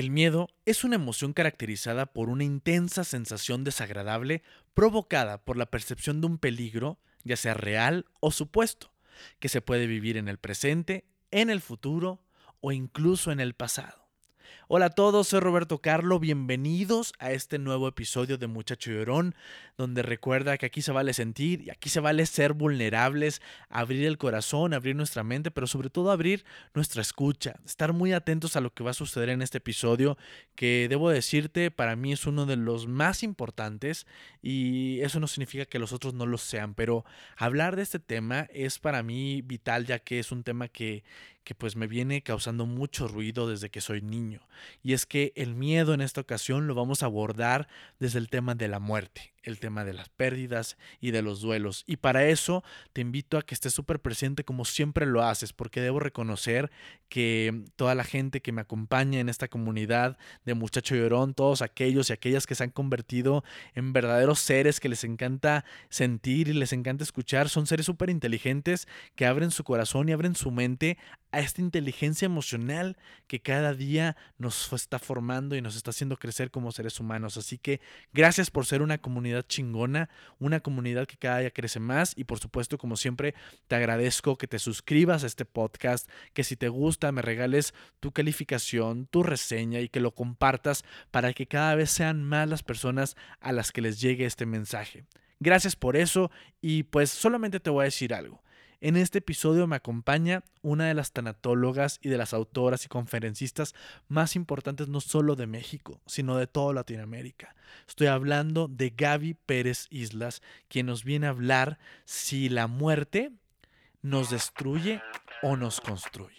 El miedo es una emoción caracterizada por una intensa sensación desagradable provocada por la percepción de un peligro, ya sea real o supuesto, que se puede vivir en el presente, en el futuro o incluso en el pasado. Hola a todos, soy Roberto Carlo, bienvenidos a este nuevo episodio de Muchacho Llorón, donde recuerda que aquí se vale sentir y aquí se vale ser vulnerables, abrir el corazón, abrir nuestra mente, pero sobre todo abrir nuestra escucha, estar muy atentos a lo que va a suceder en este episodio, que debo decirte, para mí es uno de los más importantes y eso no significa que los otros no lo sean, pero hablar de este tema es para mí vital ya que es un tema que, que pues me viene causando mucho ruido desde que soy niño. Y es que el miedo en esta ocasión lo vamos a abordar desde el tema de la muerte el tema de las pérdidas y de los duelos. Y para eso te invito a que estés súper presente como siempre lo haces, porque debo reconocer que toda la gente que me acompaña en esta comunidad de Muchacho Llorón, todos aquellos y aquellas que se han convertido en verdaderos seres que les encanta sentir y les encanta escuchar, son seres súper inteligentes que abren su corazón y abren su mente a esta inteligencia emocional que cada día nos está formando y nos está haciendo crecer como seres humanos. Así que gracias por ser una comunidad chingona, una comunidad que cada día crece más y por supuesto, como siempre, te agradezco que te suscribas a este podcast, que si te gusta me regales tu calificación, tu reseña y que lo compartas para que cada vez sean más las personas a las que les llegue este mensaje. Gracias por eso y pues solamente te voy a decir algo. En este episodio me acompaña una de las tanatólogas y de las autoras y conferencistas más importantes no solo de México, sino de toda Latinoamérica. Estoy hablando de Gaby Pérez Islas, quien nos viene a hablar si la muerte nos destruye o nos construye.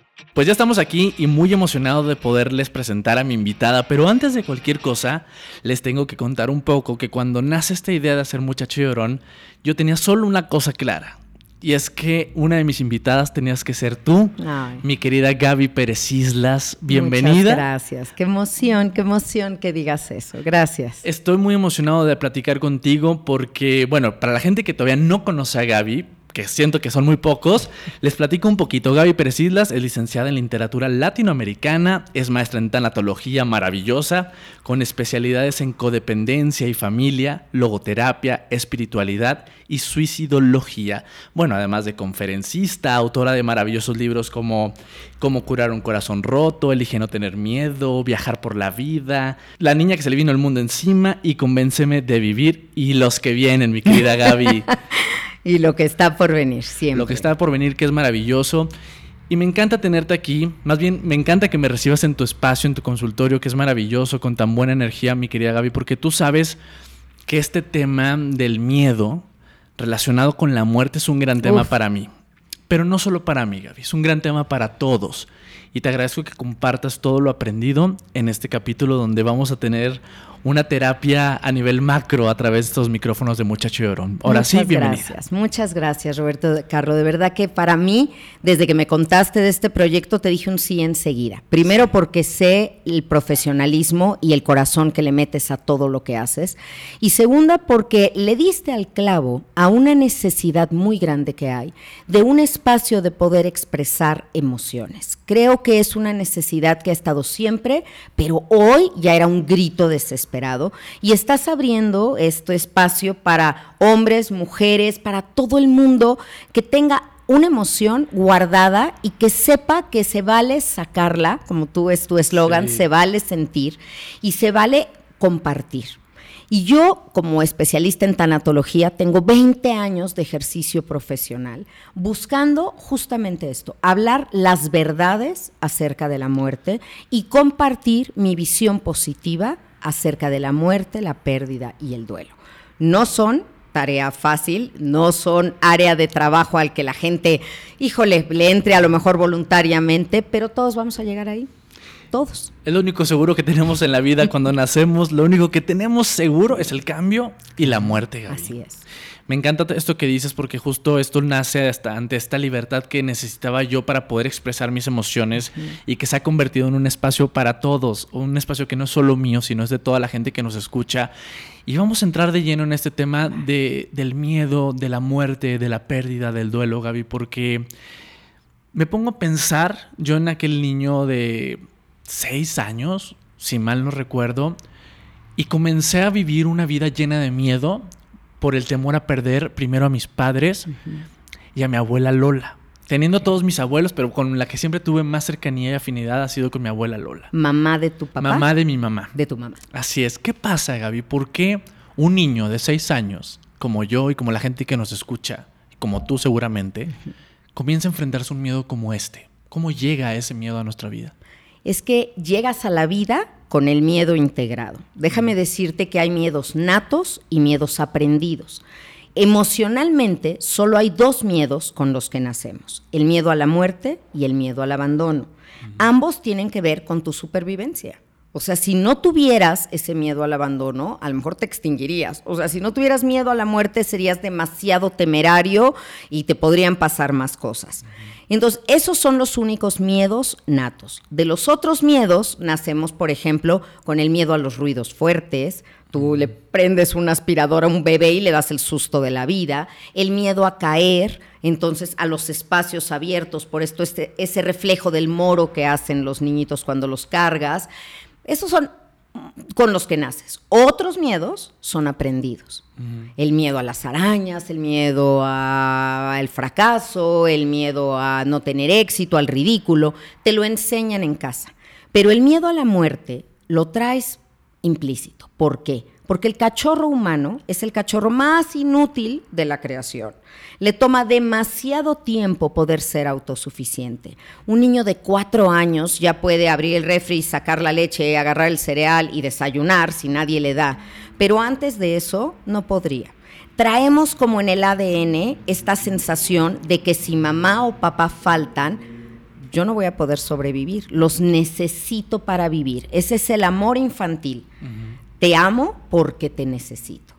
Pues ya estamos aquí y muy emocionado de poderles presentar a mi invitada, pero antes de cualquier cosa, les tengo que contar un poco que cuando nace esta idea de hacer muchacho llorón, yo tenía solo una cosa clara. Y es que una de mis invitadas tenías que ser tú, mi querida Gaby Pérez Islas. Bienvenida. Muchas gracias. Qué emoción, qué emoción que digas eso. Gracias. Estoy muy emocionado de platicar contigo porque, bueno, para la gente que todavía no conoce a Gaby, que siento que son muy pocos, les platico un poquito. Gaby Pérez Islas es licenciada en literatura latinoamericana, es maestra en tanatología maravillosa, con especialidades en codependencia y familia, logoterapia, espiritualidad y suicidología. Bueno, además de conferencista, autora de maravillosos libros como Cómo curar un corazón roto, Elige no tener miedo, Viajar por la vida, La niña que se le vino el mundo encima y Convénceme de vivir y los que vienen, mi querida Gaby. Y lo que está por venir, siempre. Lo que está por venir, que es maravilloso. Y me encanta tenerte aquí. Más bien, me encanta que me recibas en tu espacio, en tu consultorio, que es maravilloso, con tan buena energía, mi querida Gaby, porque tú sabes que este tema del miedo relacionado con la muerte es un gran tema para mí. Pero no solo para mí, Gaby, es un gran tema para todos. Y te agradezco que compartas todo lo aprendido en este capítulo donde vamos a tener una terapia a nivel macro a través de estos micrófonos de Muchacho Llorón. Ahora muchas sí, bienvenida. Gracias, muchas gracias, Roberto Carro. De verdad que para mí, desde que me contaste de este proyecto, te dije un sí enseguida. Primero porque sé el profesionalismo y el corazón que le metes a todo lo que haces. Y segunda porque le diste al clavo a una necesidad muy grande que hay de un espacio de poder expresar emociones. Creo que es una necesidad que ha estado siempre, pero hoy ya era un grito desesperado y estás abriendo este espacio para hombres, mujeres, para todo el mundo que tenga una emoción guardada y que sepa que se vale sacarla, como tú es tu eslogan, se vale sentir y se vale compartir. Y yo, como especialista en tanatología, tengo 20 años de ejercicio profesional buscando justamente esto, hablar las verdades acerca de la muerte y compartir mi visión positiva acerca de la muerte, la pérdida y el duelo. No son tarea fácil, no son área de trabajo al que la gente, híjole, le entre a lo mejor voluntariamente, pero todos vamos a llegar ahí. Todos. Es lo único seguro que tenemos en la vida cuando nacemos. Lo único que tenemos seguro es el cambio y la muerte, Gaby. Así es. Me encanta esto que dices porque justo esto nace hasta ante esta libertad que necesitaba yo para poder expresar mis emociones y que se ha convertido en un espacio para todos, un espacio que no es solo mío, sino es de toda la gente que nos escucha. Y vamos a entrar de lleno en este tema de, del miedo, de la muerte, de la pérdida, del duelo, Gaby, porque me pongo a pensar yo en aquel niño de seis años, si mal no recuerdo, y comencé a vivir una vida llena de miedo por el temor a perder primero a mis padres y a mi abuela Lola. Teniendo a todos mis abuelos, pero con la que siempre tuve más cercanía y afinidad ha sido con mi abuela Lola. Mamá de tu papá. Mamá de mi mamá. De tu mamá. Así es. ¿Qué pasa, Gaby? ¿Por qué un niño de seis años, como yo y como la gente que nos escucha, como tú seguramente, comienza a enfrentarse a un miedo como este? ¿Cómo llega ese miedo a nuestra vida? Es que llegas a la vida con el miedo integrado. Déjame decirte que hay miedos natos y miedos aprendidos. Emocionalmente, solo hay dos miedos con los que nacemos, el miedo a la muerte y el miedo al abandono. Ambos tienen que ver con tu supervivencia. O sea, si no tuvieras ese miedo al abandono, a lo mejor te extinguirías. O sea, si no tuvieras miedo a la muerte, serías demasiado temerario y te podrían pasar más cosas. Entonces, esos son los únicos miedos natos. De los otros miedos, nacemos, por ejemplo, con el miedo a los ruidos fuertes. Tú le prendes una aspiradora a un bebé y le das el susto de la vida. El miedo a caer, entonces a los espacios abiertos, por esto este, ese reflejo del moro que hacen los niñitos cuando los cargas. Esos son con los que naces. Otros miedos son aprendidos. El miedo a las arañas, el miedo al fracaso, el miedo a no tener éxito, al ridículo, te lo enseñan en casa. Pero el miedo a la muerte lo traes implícito. ¿Por qué? Porque el cachorro humano es el cachorro más inútil de la creación. Le toma demasiado tiempo poder ser autosuficiente. Un niño de cuatro años ya puede abrir el refri, sacar la leche, agarrar el cereal y desayunar si nadie le da. Pero antes de eso no podría. Traemos como en el ADN esta sensación de que si mamá o papá faltan, yo no voy a poder sobrevivir. Los necesito para vivir. Ese es el amor infantil. Te amo porque te necesito.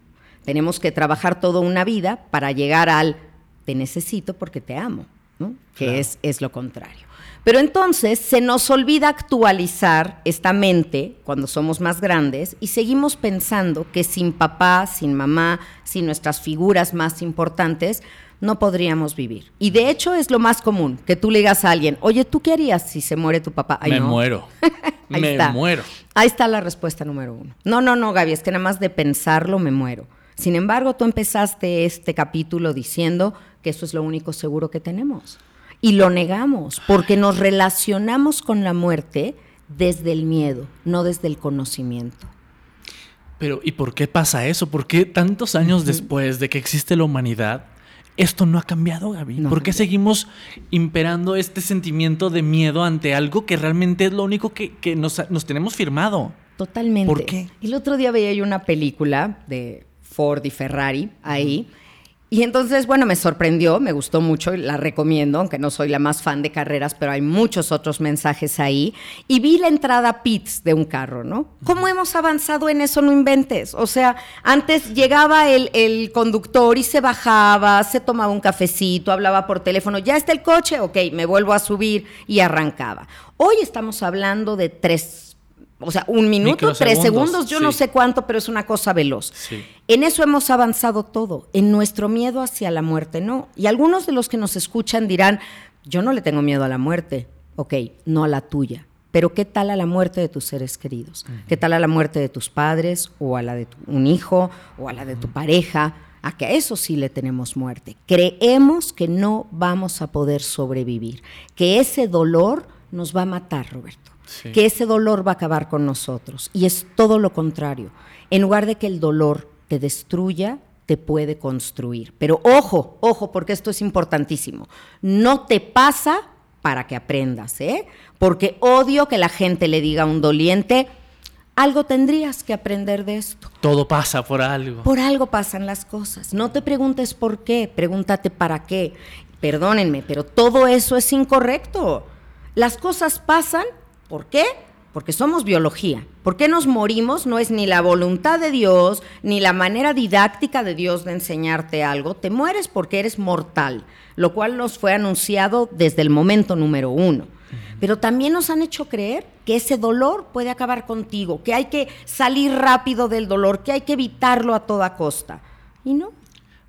Tenemos que trabajar toda una vida para llegar al te necesito porque te amo, ¿no? que es, es lo contrario. Pero entonces se nos olvida actualizar esta mente cuando somos más grandes y seguimos pensando que sin papá, sin mamá, sin nuestras figuras más importantes, no podríamos vivir. Y de hecho es lo más común, que tú le digas a alguien, oye, ¿tú qué harías si se muere tu papá? me muero. me muero. Ahí está la respuesta número uno. No, no, no, Gaby, es que nada más de pensarlo me muero. Sin embargo, tú empezaste este capítulo diciendo que eso es lo único seguro que tenemos. Y lo negamos, porque nos relacionamos con la muerte desde el miedo, no desde el conocimiento. Pero, ¿y por qué pasa eso? ¿Por qué tantos años después de que existe la humanidad esto no ha cambiado, Gaby. ¿Por qué seguimos imperando este sentimiento de miedo ante algo que realmente es lo único que, nos, tenemos firmado? Totalmente. ¿Por qué? El otro día veía yo una película de Ford y Ferrari ahí. Y entonces, bueno, me sorprendió, me gustó mucho, la recomiendo, aunque no soy la más fan de carreras, pero hay muchos otros mensajes ahí. Y vi la entrada pits de un carro, ¿no? ¿Cómo hemos avanzado en eso? No inventes. O sea, antes llegaba el, el conductor y se bajaba, se tomaba un cafecito, hablaba por teléfono, ya está el coche, ok, me vuelvo a subir y arrancaba. Hoy estamos hablando de tres o sea, un minuto, tres segundos, yo no sé cuánto, pero es una cosa veloz. En eso hemos avanzado todo, en nuestro miedo hacia la muerte, no. Y algunos de los que nos escuchan dirán, yo no le tengo miedo a la muerte, ok, no a la tuya. Pero ¿qué tal a la muerte de tus seres queridos? ¿Qué tal a la muerte de tus padres o a la de un hijo o a la de tu pareja? A que a eso sí le tenemos muerte. Creemos que no vamos a poder sobrevivir, que ese dolor nos va a matar, Roberto que ese dolor va a acabar con nosotros. Y es todo lo contrario. En lugar de que el dolor te destruya, te puede construir. Pero ojo, ojo, porque esto es importantísimo. No te pasa para que aprendas, ¿eh? Porque odio que la gente le diga a un doliente, algo tendrías que aprender de esto. Todo pasa por algo. Por algo pasan las cosas. No te preguntes por qué, pregúntate para qué. Perdónenme, pero todo eso es incorrecto. Las cosas pasan ¿Por qué? Porque somos biología. ¿Por qué nos morimos? No es ni la voluntad de Dios, ni la manera didáctica de Dios de enseñarte algo. Te mueres porque eres mortal, lo cual nos fue anunciado desde el momento número uno. Pero también nos han hecho creer que ese dolor puede acabar contigo, que hay que salir rápido del dolor, que hay que evitarlo a toda costa. Y no,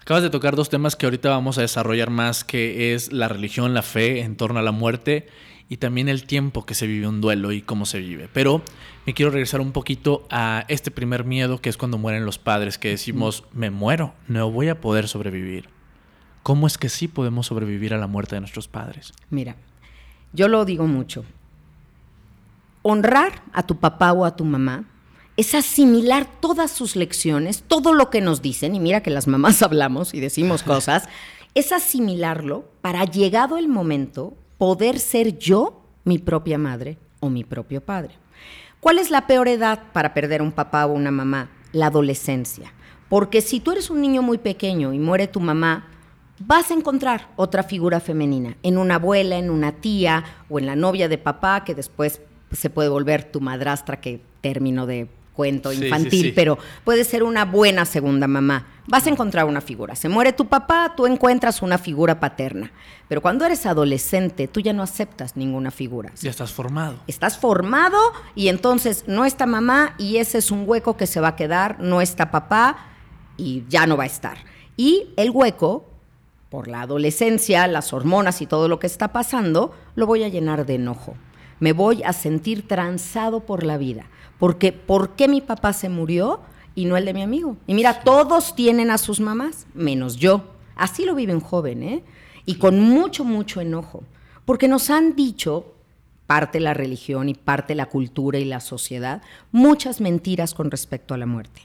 Acabas de tocar dos temas que ahorita vamos a desarrollar más, que es la religión, la fe en torno a la muerte y también el tiempo que se vive un duelo y cómo se vive. Pero me quiero regresar un poquito a este primer miedo que es cuando mueren los padres, que decimos, me muero, no voy a poder sobrevivir. ¿Cómo es que sí podemos sobrevivir a la muerte de nuestros padres? Mira, yo lo digo mucho. Honrar a tu papá o a tu mamá es asimilar todas sus lecciones, todo lo que nos dicen, y mira que las mamás hablamos y decimos cosas, es asimilarlo para, llegado el momento, poder ser yo mi propia madre o mi propio padre. ¿Cuál es la peor edad para perder un papá o una mamá? La adolescencia. Porque si tú eres un niño muy pequeño y muere tu mamá, vas a encontrar otra figura femenina, en una abuela, en una tía o en la novia de papá, que después se puede volver tu madrastra, que término de cuento Sí, sí, infantil, sí. pero puede ser una buena segunda mamá. Vas a encontrar una figura. Se muere tu papá, tú encuentras una figura paterna. Pero cuando eres adolescente, tú ya no aceptas ninguna figura. Ya estás formado. Estás formado y entonces no está mamá y ese es un hueco que se va a quedar, no está papá y ya no va a estar. Y el hueco, por la adolescencia, las hormonas y todo lo que está pasando, lo voy a llenar de enojo. Me voy a sentir transado por la vida. Porque, ¿por qué mi papá se murió y no el de mi amigo? Y mira, todos tienen a sus mamás, menos yo. Así lo vive un joven, ¿eh? Y con mucho, mucho enojo. Porque nos han dicho, parte la religión y parte la cultura y la sociedad, muchas mentiras con respecto a la muerte.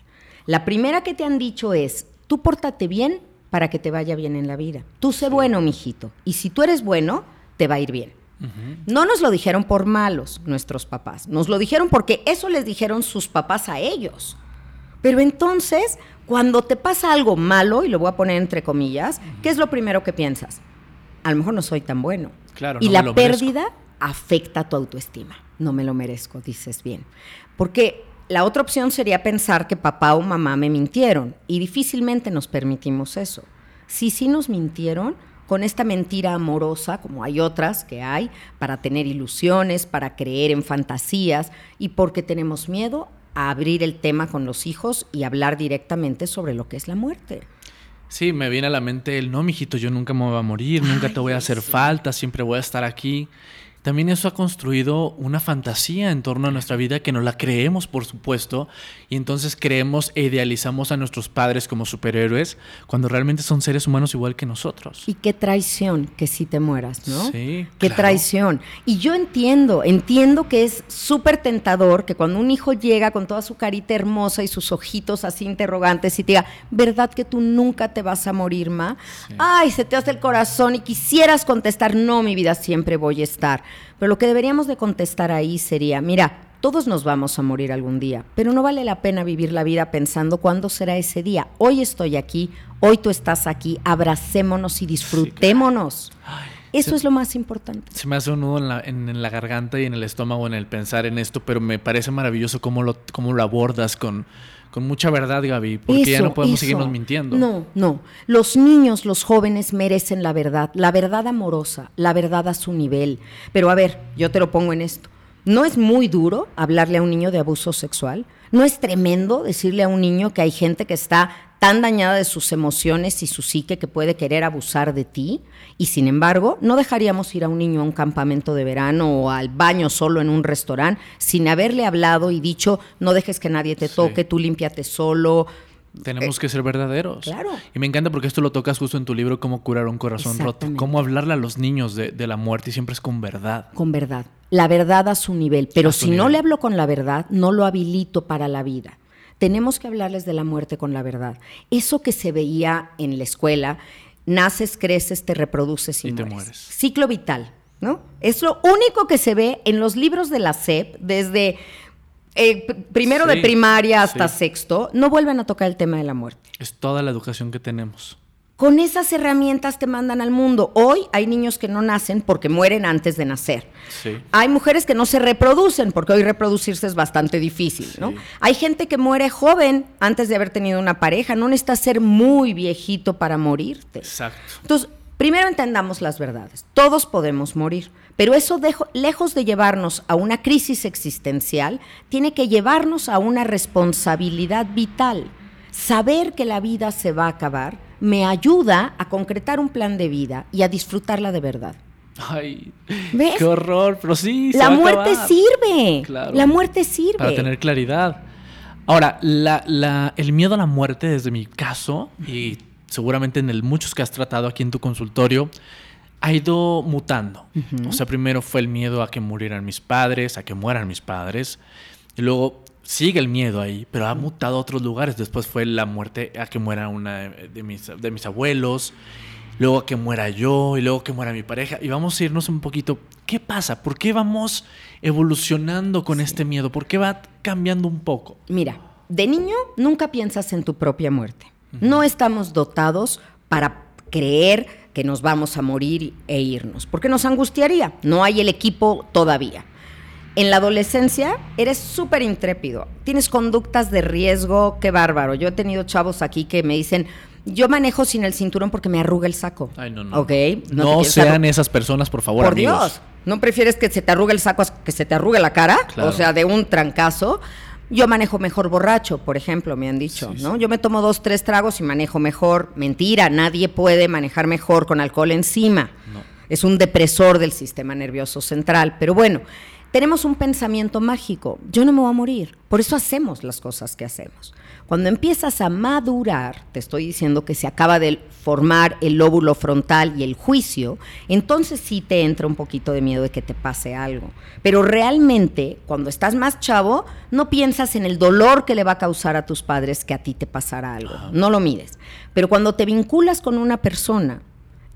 La primera que te han dicho es, tú pórtate bien para que te vaya bien en la vida. Tú sé bueno, mijito. Y si tú eres bueno, te va a ir bien. No nos lo dijeron por malos nuestros papás, nos lo dijeron porque eso les dijeron sus papás a ellos. Pero entonces, cuando te pasa algo malo, y lo voy a poner entre comillas, ¿qué es lo primero que piensas? A lo mejor no soy tan bueno. Claro, y no la me lo merezco. pérdida afecta tu autoestima. No me lo merezco, dices bien. Porque la otra opción sería pensar que papá o mamá me mintieron y difícilmente nos permitimos eso. Si sí nos mintieron, con esta mentira amorosa, como hay otras que hay, para tener ilusiones, para creer en fantasías y porque tenemos miedo a abrir el tema con los hijos y hablar directamente sobre lo que es la muerte. Sí, me viene a la mente el no, mijito, yo nunca me voy a morir, nunca te voy a hacer falta, siempre voy a estar aquí. También eso ha construido una fantasía en torno a nuestra vida que no la creemos, por supuesto, y entonces creemos e idealizamos a nuestros padres como superhéroes cuando realmente son seres humanos igual que nosotros. Y qué traición que si te mueras, ¿no? Sí, Qué claro. traición. Y yo entiendo, entiendo que es súper tentador que cuando un hijo llega con toda su carita hermosa y sus ojitos así interrogantes y te diga, ¿verdad que tú nunca te vas a morir, ma? Ay, se te hace el corazón y quisieras contestar, no, mi vida, siempre voy a estar. Pero lo que deberíamos de contestar ahí sería, mira, todos nos vamos a morir algún día, pero no vale la pena vivir la vida pensando cuándo será ese día. Hoy estoy aquí, hoy tú estás aquí, abracémonos y disfrutémonos. Eso se- es lo más importante. Se me hace un nudo en la, en- en la garganta y en el estómago en el pensar en esto, pero me parece maravilloso cómo lo, cómo lo abordas con, con mucha verdad, Gaby, porque ya no podemos eso. seguirnos mintiendo. No, no. Los niños, los jóvenes merecen la verdad, la verdad amorosa, la verdad a su nivel. Pero a ver, yo te lo pongo en esto. ¿No es muy duro hablarle a un niño de abuso sexual? ¿No es tremendo decirle a un niño que hay gente que está tan dañada de sus emociones y su psique que puede querer abusar de ti? Y sin embargo, no dejaríamos ir a un niño a un campamento de verano o al baño solo en un restaurante sin haberle hablado y dicho, no dejes que nadie te Sí. toque, tú límpiate solo, Tenemos que ser verdaderos. Eh, claro. Y me encanta porque esto lo tocas justo en tu libro, Cómo curar un corazón roto. Cómo hablarle a los niños de, de la muerte y siempre es con verdad. con verdad. La verdad a su nivel. Pero A si no le hablo con la verdad, no lo habilito para la vida. Tenemos que hablarles de la muerte con la verdad. Eso que se veía en la escuela, naces, creces, te reproduces y, Y te mueres. mueres. Ciclo vital, ¿no? Es lo único que se ve en los libros de la SEP desde eh, pr- primero de primaria hasta sí. sexto. No vuelven a tocar el tema de la muerte. Es toda la educación que tenemos. Con esas herramientas te mandan al mundo. Hoy hay niños que no nacen porque mueren antes de nacer. Sí. Hay mujeres que no se reproducen porque hoy reproducirse es bastante difícil, ¿no? Hay gente que muere joven antes de haber tenido una pareja. No necesitas ser muy viejito para morirte. Exacto. Entonces, primero entendamos las verdades. Todos podemos morir, pero eso dejo- lejos de llevarnos a una crisis existencial, tiene que llevarnos a una responsabilidad vital. Saber que la vida se va a acabar me ayuda a concretar un plan de vida y a disfrutarla de verdad. Ay, ¿Ves? qué horror, pero sí. se La va muerte sirve. Claro. La muerte sirve. Para tener claridad. Ahora, la- la- el miedo a la muerte, desde mi caso, y seguramente en el muchos que has tratado aquí en tu consultorio, ha ido mutando. O sea, primero fue el miedo a que murieran mis padres, a que mueran mis padres. Y luego sigue el miedo ahí, pero ha mutado a otros lugares. Después fue la muerte a que muera una de mis, de mis abuelos. Luego a que muera yo y luego que muera mi pareja. Y vamos a irnos un poquito. ¿Qué pasa? ¿Por qué vamos evolucionando con este miedo? ¿Por qué va cambiando un poco? Mira, de niño nunca piensas en tu propia muerte. No estamos dotados para creer que nos vamos a morir e irnos, porque nos angustiaría. No hay el equipo todavía. En la adolescencia eres súper intrépido, tienes conductas de riesgo, qué bárbaro. Yo he tenido chavos aquí que me dicen, yo manejo sin el cinturón porque me arruga el saco. Ay, no, no. Ok. te No, sean esas personas, por favor, por amigos. Dios, ¿no prefieres que se te arrugue el saco a que se te arrugue la cara? Claro. O sea, de un trancazo. Yo manejo mejor borracho, por ejemplo, me han dicho, Sí, ¿no? sí. Yo me tomo dos, tres tragos y manejo mejor. Mentira, nadie puede manejar mejor con alcohol encima. No. Es un depresor del sistema nervioso central. Pero bueno, tenemos un pensamiento mágico. Yo no me voy a morir. Por eso hacemos las cosas que hacemos. Cuando empiezas a madurar, te estoy diciendo que se acaba de formar el lóbulo frontal y el juicio, entonces sí te entra un poquito de miedo de que te pase algo. Pero realmente, cuando estás más chavo, no piensas en el dolor que le va a causar a tus padres que a ti te pasara algo. No lo mides. Pero cuando te vinculas con una persona,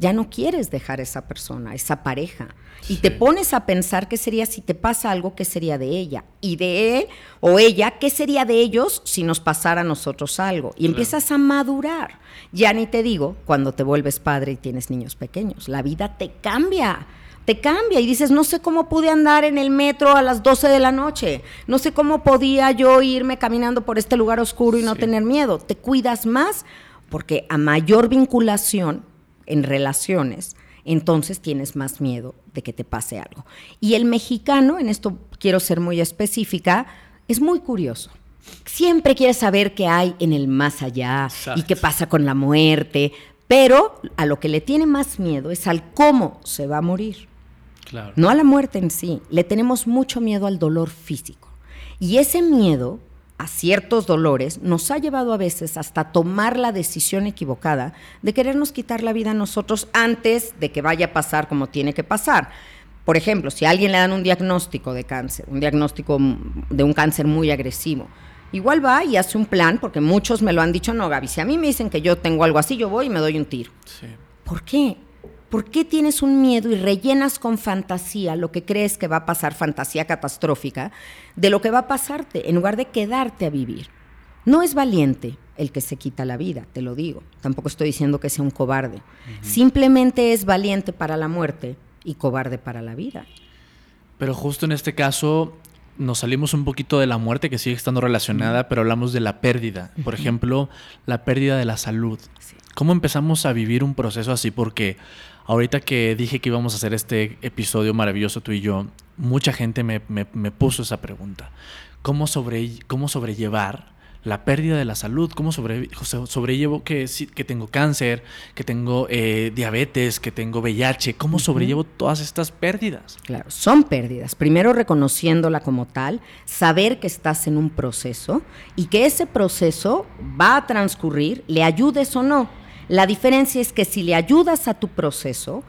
ya no quieres dejar esa persona, esa pareja. Y te pones a pensar qué sería si te pasa algo, qué sería de ella. Y de él o ella, qué sería de ellos si nos pasara a nosotros algo. Y empiezas a madurar. Ya ni te digo cuando te vuelves padre y tienes niños pequeños. La vida te cambia. Te cambia y dices, no sé cómo pude andar en el metro a las 12 de la noche, no sé cómo podía yo irme caminando por este lugar oscuro y no Sí. tener miedo. Te cuidas más porque a mayor vinculación en relaciones, entonces tienes más miedo de que te pase algo. Y el mexicano, en esto quiero ser muy específica, es muy curioso. Siempre quiere saber qué hay en el más allá y qué pasa con la muerte, pero a lo que le tiene más miedo es al cómo se va a morir. Claro. No a la muerte en sí, le tenemos mucho miedo al dolor físico. Y ese miedo a ciertos dolores nos ha llevado a veces hasta tomar la decisión equivocada de querernos quitar la vida a nosotros antes de que vaya a pasar como tiene que pasar. Por ejemplo, si a alguien le dan un diagnóstico de cáncer, un diagnóstico de un cáncer muy agresivo, igual va y hace un plan, porque muchos me lo han dicho, no, Gaby, si a mí me dicen que yo tengo algo así, yo voy y me doy un tiro. Sí. ¿Por qué? ¿Por qué tienes un miedo y rellenas con fantasía lo que crees que va a pasar, fantasía catastrófica, de lo que va a pasarte, en lugar de quedarte a vivir? No es valiente el que se quita la vida, te lo digo. Tampoco estoy diciendo que sea un cobarde. Simplemente es valiente para la muerte y cobarde para la vida. Pero justo en este caso nos salimos un poquito de la muerte que sigue estando relacionada, pero hablamos de la pérdida. Por ejemplo, la pérdida de la salud. Sí. ¿Cómo empezamos a vivir un proceso así? Porque ahorita que dije que íbamos a hacer este episodio maravilloso tú y yo, mucha gente me, me- me puso esa pregunta. ¿Cómo, sobre, cómo sobrellevar la pérdida de la salud? ¿Cómo sobre, so- sobrellevo que, que tengo cáncer, que tengo eh, diabetes, que tengo VIH? ¿Cómo sobrellevo todas estas pérdidas? Claro, son pérdidas. Primero reconociéndola como tal, saber que estás en un proceso y que ese proceso va a transcurrir, le ayudes o no. La diferencia es que si le ayudas a tu proceso,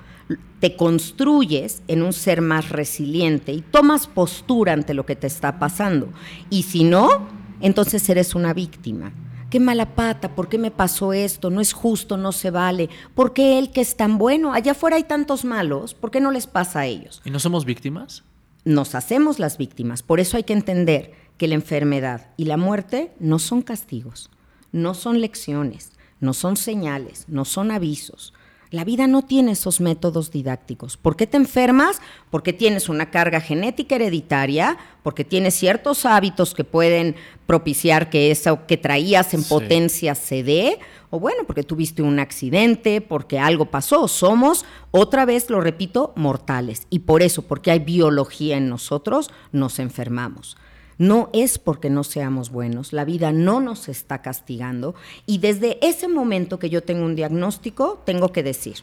te construyes en un ser más resiliente y tomas postura ante lo que te está pasando. Y si no, entonces eres una víctima. Qué mala pata, ¿por qué me pasó esto? No es justo, no se vale. ¿Por qué él que es tan bueno? Allá afuera hay tantos malos, ¿por qué no les pasa a ellos? ¿Y no somos víctimas? Nos hacemos las víctimas, por eso hay que entender que la enfermedad y la muerte no son castigos, no son lecciones, no son señales, no son avisos. La vida no tiene esos métodos didácticos. ¿Por qué te enfermas? Porque tienes una carga genética hereditaria, porque tienes ciertos hábitos que pueden propiciar que eso que traías en Sí. potencia se dé, o bueno, porque tuviste un accidente, porque algo pasó. Somos, otra vez lo repito, mortales. Y por eso, porque hay biología en nosotros, nos enfermamos. No es porque no seamos buenos, la vida no nos está castigando y desde ese momento que yo tengo un diagnóstico, tengo que decir,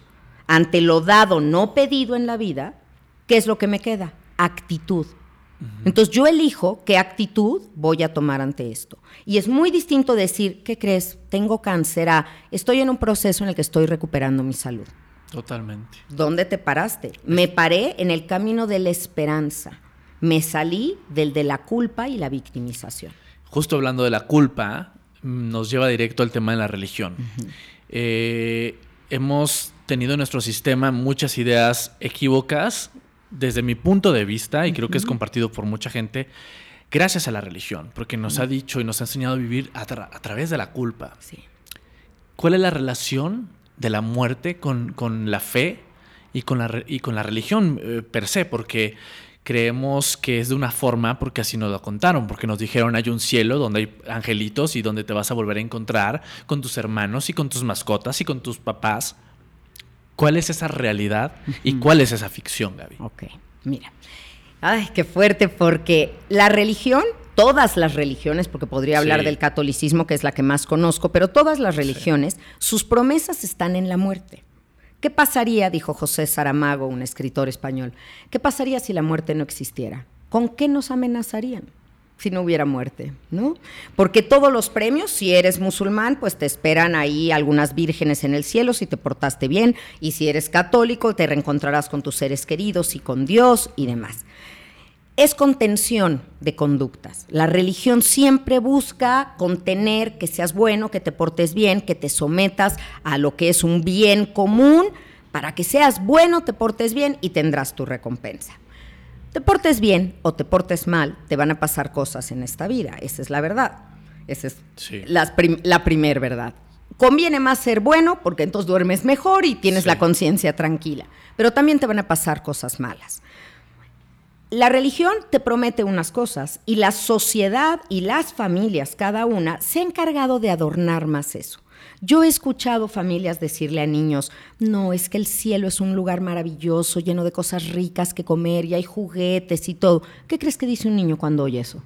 ante lo dado, no pedido en la vida, ¿qué es lo que me queda? Actitud. Entonces yo elijo qué actitud voy a tomar ante esto. Y es muy distinto decir, ¿qué crees? Tengo cáncer, a estoy en un proceso en el que estoy recuperando mi salud. Totalmente. ¿Dónde te paraste? Me paré en el camino de la esperanza. Me salí del de la culpa y la victimización. Justo hablando de la culpa, mm, nos lleva directo al tema de la religión. Eh, hemos tenido en nuestro sistema muchas ideas equívocas desde mi punto de vista, y creo que es compartido por mucha gente, gracias a la religión, porque nos ha dicho y nos ha enseñado a vivir a, tra- a través de la culpa. Sí. ¿Cuál es la relación de la muerte con, con la fe y con la, y con la religión eh, per se? Porque creemos que es de una forma, porque así nos lo contaron, porque nos dijeron hay un cielo donde hay angelitos y donde te vas a volver a encontrar con tus hermanos y con tus mascotas y con tus papás. ¿Cuál es esa realidad y cuál es esa ficción, Gaby? Ok, mira. Ay, qué fuerte, porque la religión, todas las religiones, porque podría hablar Sí. del catolicismo, que es la que más conozco, pero todas las religiones, sus promesas están en la muerte. ¿Qué pasaría, dijo José Saramago, un escritor español, qué pasaría si la muerte no existiera? ¿Con qué nos amenazarían? si no hubiera muerte, ¿no? Porque todos los premios, si eres musulmán, pues te esperan ahí algunas vírgenes en el cielo si te portaste bien, y si eres católico, te reencontrarás con tus seres queridos y con Dios y demás. Es contención de conductas. La religión siempre busca contener que seas bueno, que te portes bien, que te sometas a lo que es un bien común, para que seas bueno, te portes bien y tendrás tu recompensa. Te portes bien o te portes mal, te van a pasar cosas en esta vida. Esa es la verdad. Esa es Sí. las prim- la primer verdad. Conviene más ser bueno porque entonces duermes mejor y tienes Sí. la conciencia tranquila. Pero también te van a pasar cosas malas. La religión te promete unas cosas y la sociedad y las familias, cada una, se ha encargado de adornar más eso. Yo he escuchado familias decirle a niños, no, es que el cielo es un lugar maravilloso, lleno de cosas ricas que comer y hay juguetes y todo. ¿Qué crees que dice un niño cuando oye eso?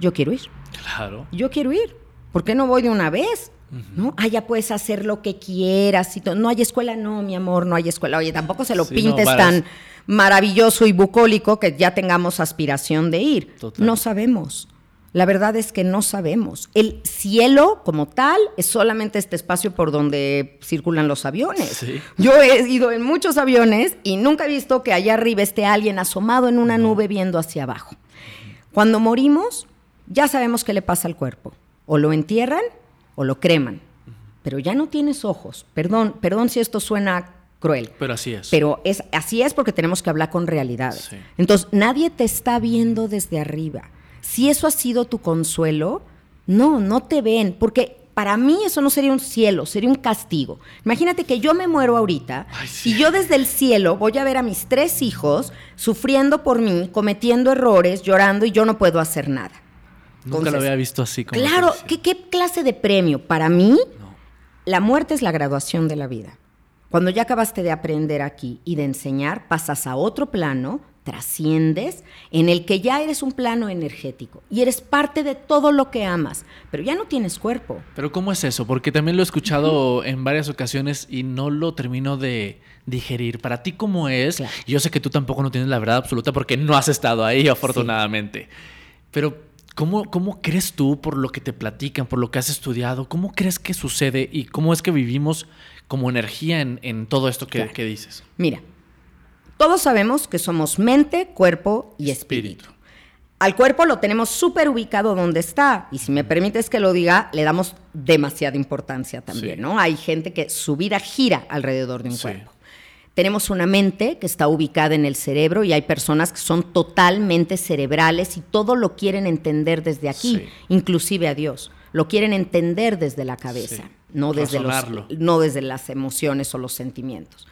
Yo quiero ir, Claro. yo quiero ir. ¿Por qué no voy de una vez? ¿No? Ah, ya puedes hacer lo que quieras y todo. No hay escuela, no, mi amor, no hay escuela. Oye, tampoco se lo Sí, no, pintes tan maravilloso y bucólico que ya tengamos aspiración de ir. Total. No sabemos. La verdad es que no sabemos. El cielo como tal es solamente este espacio por donde circulan los aviones. Sí. Yo he ido en muchos aviones y nunca he visto que allá arriba esté alguien asomado en una nube viendo hacia abajo. Cuando morimos, ya sabemos qué le pasa al cuerpo. O lo entierran o lo creman. Pero ya no tienes ojos. Perdón, perdón si esto suena cruel. Pero así es. Pero es, así es porque tenemos que hablar con realidades. Sí. Entonces, nadie te está viendo desde arriba. Si eso ha sido tu consuelo, no, no te ven, porque para mí eso no sería un cielo, sería un castigo. Imagínate que yo me muero ahorita Ay, sí. y yo desde el cielo voy a ver a mis tres hijos sufriendo por mí, cometiendo errores, llorando y yo no puedo hacer nada. Nunca Entonces, lo había visto así como. Claro. ¿qué, qué clase de premio? Para mí, No. la muerte es la graduación de la vida. Cuando ya acabaste de aprender aquí y de enseñar, pasas a otro plano, trasciendes, en el que ya eres un plano energético y eres parte de todo lo que amas, pero ya no tienes cuerpo. Pero ¿cómo es eso? Porque también lo he escuchado en varias ocasiones y no lo termino de digerir. Para ti, ¿cómo es? Claro. Yo sé que tú tampoco no tienes la verdad absoluta porque no has estado ahí, afortunadamente. Pero, ¿cómo, ¿cómo crees tú, por lo que te platican, por lo que has estudiado, cómo crees que sucede y cómo es que vivimos como energía en, en todo esto que, Claro. que dices? Mira, todos sabemos que somos mente, cuerpo y espíritu. Espíritu. Al cuerpo lo tenemos súper ubicado donde está. Y si me permites que lo diga, le damos demasiada importancia también, Sí. ¿no? Hay gente que su vida gira alrededor de un Sí. cuerpo. Tenemos una mente que está ubicada en el cerebro y hay personas que son totalmente cerebrales y todo lo quieren entender desde aquí, Sí. inclusive a Dios. Lo quieren entender desde la cabeza, Sí, no, desde los, no desde las emociones o los sentimientos.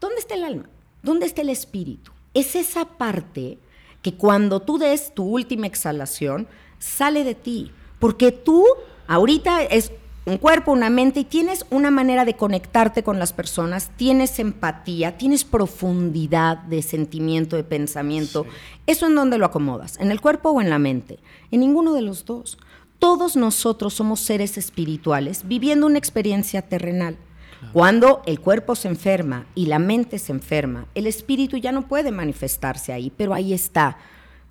¿Dónde está el alma? ¿Dónde está el espíritu? Es esa parte que cuando tú des tu última exhalación, sale de ti. Porque tú ahorita es un cuerpo, una mente y tienes una manera de conectarte con las personas, tienes empatía, tienes profundidad de sentimiento, de pensamiento. ¿Eso en dónde lo acomodas? ¿En el cuerpo o en la mente? En ninguno de los dos. Todos nosotros somos seres espirituales viviendo una experiencia terrenal. Cuando el cuerpo se enferma y la mente se enferma, el espíritu ya no puede manifestarse ahí, pero ahí está.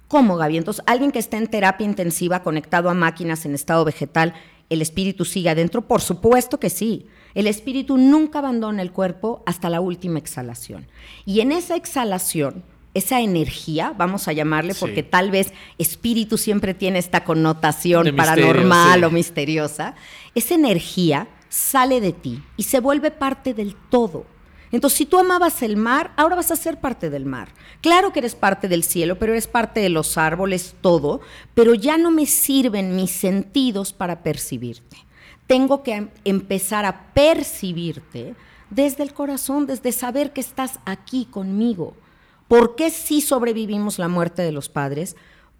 ¿Cómo, Gaby? Entonces, alguien que está en terapia intensiva conectado a máquinas en estado vegetal, ¿el espíritu sigue adentro? Por supuesto que sí. El espíritu nunca abandona el cuerpo hasta la última exhalación. Y en esa exhalación, esa energía, vamos a llamarle, Sí. porque tal vez espíritu siempre tiene esta connotación De misterio, paranormal sí. o misteriosa, esa energía sale de ti y se vuelve parte del todo. Entonces, si tú amabas el mar, ahora vas a ser parte del mar. Claro que eres parte del cielo, pero eres parte de los árboles, todo, pero ya no me sirven mis sentidos para percibirte. Tengo que em- empezar a percibirte desde el corazón, desde saber que estás aquí conmigo. ¿Por qué sí sobrevivimos la muerte de los padres?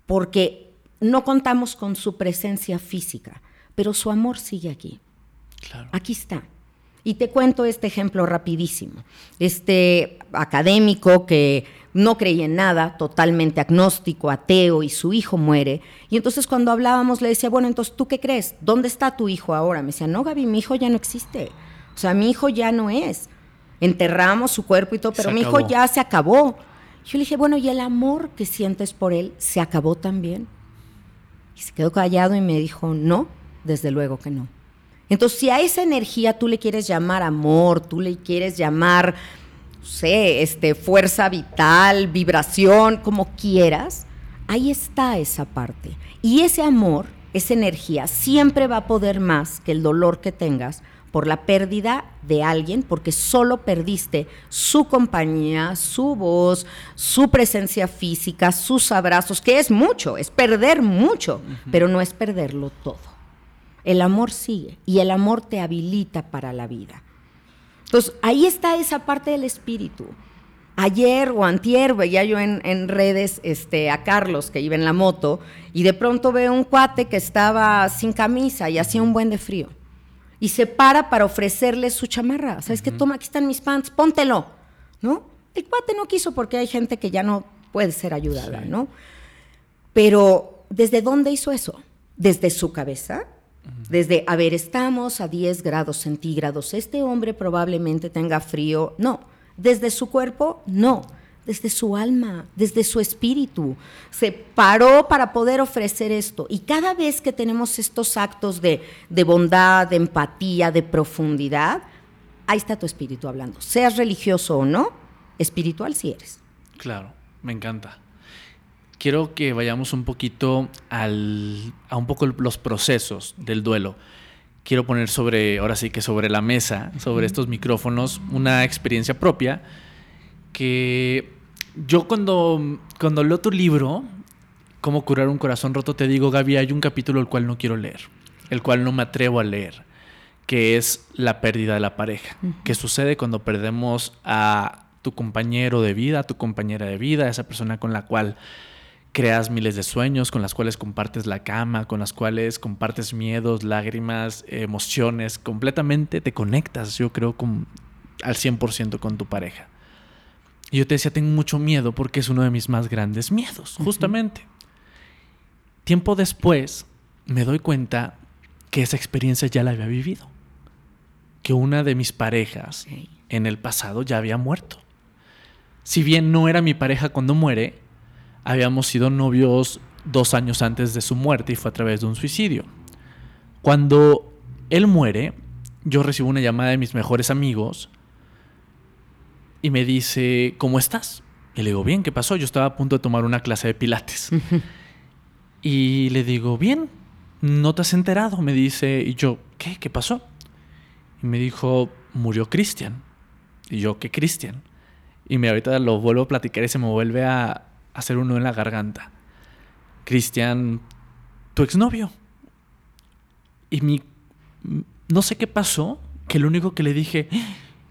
Porque no contamos con su presencia física, pero su amor sigue aquí. Claro. Aquí está. Y te cuento este ejemplo rapidísimo. Este académico que no creía en nada, totalmente agnóstico, ateo, y su hijo muere. Y entonces cuando hablábamos le decía, bueno, entonces ¿tú qué crees? ¿Dónde está tu hijo ahora? Me decía, no, Gaby, mi hijo ya no existe. O sea, mi hijo ya no es. Enterramos su cuerpo y todo, pero mi hijo ya se acabó. Yo le dije, bueno, ¿y el amor que sientes por él se acabó también? Y se quedó callado y me dijo, no, desde luego que no. Entonces, si a esa energía tú le quieres llamar amor, tú le quieres llamar, no sé, este, fuerza vital, vibración, como quieras, ahí está esa parte. Y ese amor, esa energía, siempre va a poder más que el dolor que tengas por la pérdida de alguien, porque solo perdiste su compañía, su voz, su presencia física, sus abrazos, que es mucho, es perder mucho, pero no es perderlo todo. El amor sigue y el amor te habilita para la vida. Entonces, ahí está esa parte del espíritu. Ayer o antier veía yo en, en redes este, a Carlos que iba en la moto y de pronto veo un cuate que estaba sin camisa y hacía un buen de frío. Y se para para ofrecerle su chamarra. ¿Sabes qué? Toma, aquí están mis pants, póntelo. ¿No? El cuate no quiso porque hay gente que ya no puede ser ayudada, Sí. ¿no? Pero, ¿desde dónde hizo eso? ¿Desde su cabeza? Desde, a ver, estamos a 10 grados centígrados, este hombre probablemente tenga frío. No, desde su cuerpo, no, desde su alma, desde su espíritu. Se paró para poder ofrecer esto. Y cada vez que tenemos estos actos de, de bondad, de empatía, de profundidad, ahí está tu espíritu hablando. Seas religioso o no, espiritual sí eres. Claro, me encanta. Quiero que vayamos un poquito al, a un poco los procesos del duelo. Quiero poner sobre, ahora sí que sobre la mesa, sobre estos micrófonos, una experiencia propia que yo cuando, cuando leo tu libro, Cómo curar un corazón roto, te digo, Gaby, hay un capítulo el cual no quiero leer, el cual no me atrevo a leer, que es la pérdida de la pareja, que sucede cuando perdemos a tu compañero de vida, a tu compañera de vida, a esa persona con la cual creas miles de sueños, con las cuales compartes la cama, con las cuales compartes miedos, lágrimas, emociones, completamente te conectas, yo creo, con, al 100% con tu pareja. Y yo te decía, tengo mucho miedo porque es uno de mis más grandes miedos, justamente. Tiempo después me doy cuenta que esa experiencia ya la había vivido. Que una de mis parejas en el pasado ya había muerto. Si bien no era mi pareja cuando muere, habíamos sido novios dos años antes de su muerte y fue a través de un suicidio. Cuando él muere, yo recibo una llamada de mis mejores amigos y me dice, ¿cómo estás? Y le digo, bien, ¿qué pasó? Yo estaba a punto de tomar una clase de pilates. y le digo, bien, ¿no te has enterado? Me dice, y yo, ¿qué? ¿Qué pasó? Y me dijo, murió Cristian. Y yo, ¿qué Cristian? Y me ahorita lo vuelvo a platicar y se me vuelve a hacer uno en la garganta. Cristian, tu exnovio. Y mi, no sé qué pasó, que lo único que le dije,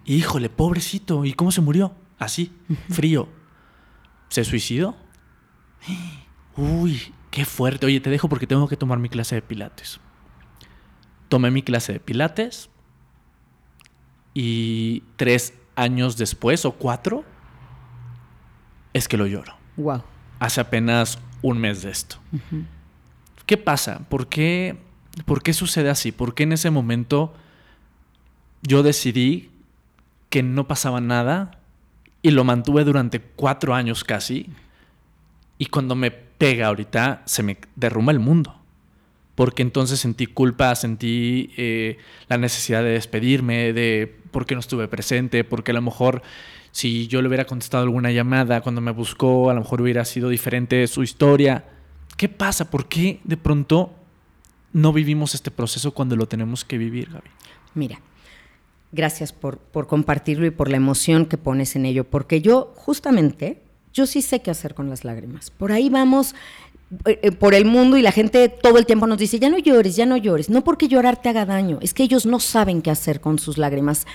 híjole, pobrecito, ¿y cómo se murió? Así, frío. ¿Se suicidó? Uy, qué fuerte. Oye, te dejo porque tengo que tomar mi clase de pilates. Tomé mi clase de pilates y tres años después o cuatro es que lo lloro. Wow. Hace apenas un mes de esto. ¿Qué pasa? ¿Por qué, ¿Por qué sucede así? ¿Por qué en ese momento yo decidí que no pasaba nada y lo mantuve durante cuatro años casi? Y cuando me pega ahorita, se me derrumba el mundo. Porque entonces sentí culpa, sentí eh, la necesidad de despedirme, de por qué no estuve presente, porque a lo mejor si yo le hubiera contestado alguna llamada cuando me buscó, a lo mejor hubiera sido diferente su historia. ¿Qué pasa? ¿Por qué de pronto no vivimos este proceso cuando lo tenemos que vivir, Gaby? Mira, gracias por, por compartirlo y por la emoción que pones en ello, porque yo justamente, yo sí sé qué hacer con las lágrimas. Por ahí vamos eh, eh, por el mundo y la gente todo el tiempo nos dice, ya no llores, ya no llores. No porque llorar te haga daño, es que ellos no saben qué hacer con sus lágrimas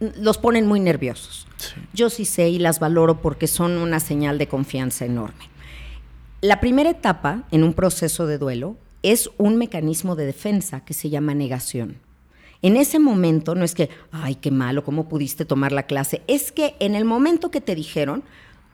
los ponen muy nerviosos. Yo sí sé y las valoro porque son una señal de confianza enorme. La primera etapa en un proceso de duelo es un mecanismo de defensa que se llama negación. En ese momento no es que, ay, qué malo, ¿cómo pudiste tomar la clase? Es que en el momento que te dijeron,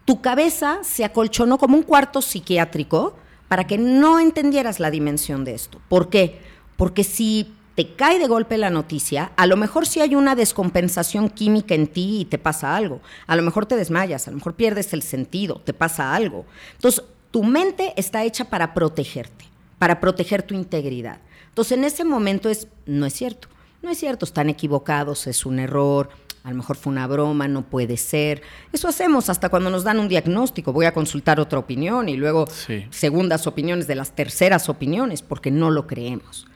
tu cabeza se acolchonó como un cuarto psiquiátrico para que no entendieras la dimensión de esto. ¿Por qué? Porque si te cae de golpe la noticia, a lo mejor sí hay una descompensación química en ti y te pasa algo. A lo mejor te desmayas, a lo mejor pierdes el sentido, te pasa algo. Entonces, tu mente está hecha para protegerte, para proteger tu integridad. Entonces, en ese momento es, no es cierto, no es cierto, están equivocados, es un error, a lo mejor fue una broma, no puede ser. Eso hacemos hasta cuando nos dan un diagnóstico. Voy a consultar otra opinión y luego segundas opiniones de las terceras opiniones porque no lo creemos.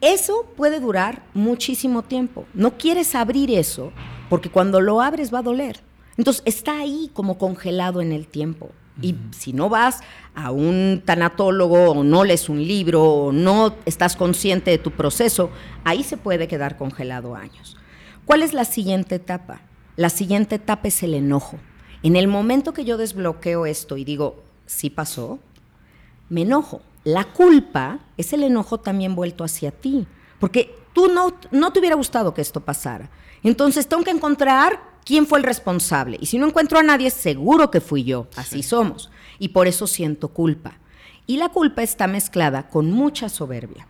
Eso puede durar muchísimo tiempo. No quieres abrir eso porque cuando lo abres va a doler. Entonces está ahí como congelado en el tiempo. Y si no vas a un tanatólogo o no lees un libro o no estás consciente de tu proceso, ahí se puede quedar congelado años. ¿Cuál es la siguiente etapa? La siguiente etapa es el enojo. En el momento que yo desbloqueo esto y digo, sí pasó, me enojo. La culpa es el enojo también vuelto hacia ti, porque tú no, no te hubiera gustado que esto pasara. Entonces tengo que encontrar quién fue el responsable. Y si no encuentro a nadie, seguro que fui yo. Así somos. Y por eso siento culpa. Y la culpa está mezclada con mucha soberbia.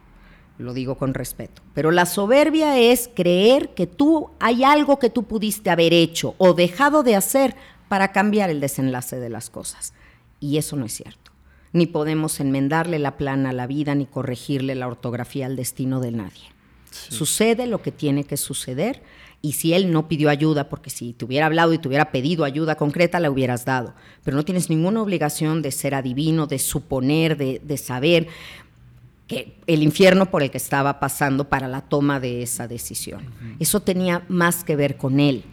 Lo digo con respeto. Pero la soberbia es creer que tú hay algo que tú pudiste haber hecho o dejado de hacer para cambiar el desenlace de las cosas. Y eso no es cierto ni podemos enmendarle la plana a la vida ni corregirle la ortografía al destino de nadie. Sucede lo que tiene que suceder y si él no pidió ayuda, porque si te hubiera hablado y te hubiera pedido ayuda concreta, la hubieras dado. Pero no tienes ninguna obligación de ser adivino, de suponer, de, saber que el infierno por el que estaba pasando para la toma de esa decisión. Eso tenía más que ver con él,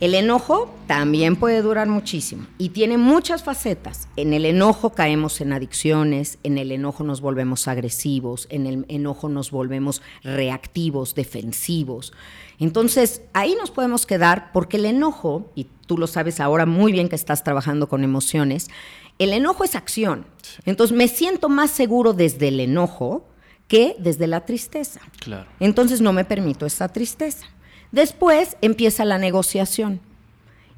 el enojo también puede durar muchísimo y tiene muchas facetas. En el enojo caemos en adicciones, en el enojo nos volvemos agresivos, en el enojo nos volvemos reactivos, defensivos. Entonces, ahí nos podemos quedar porque el enojo, y tú lo sabes ahora muy bien que estás trabajando con emociones, el enojo es acción. Entonces, me siento más seguro desde el enojo que desde la tristeza. Claro. Entonces, no me permito esa tristeza. Después empieza la negociación.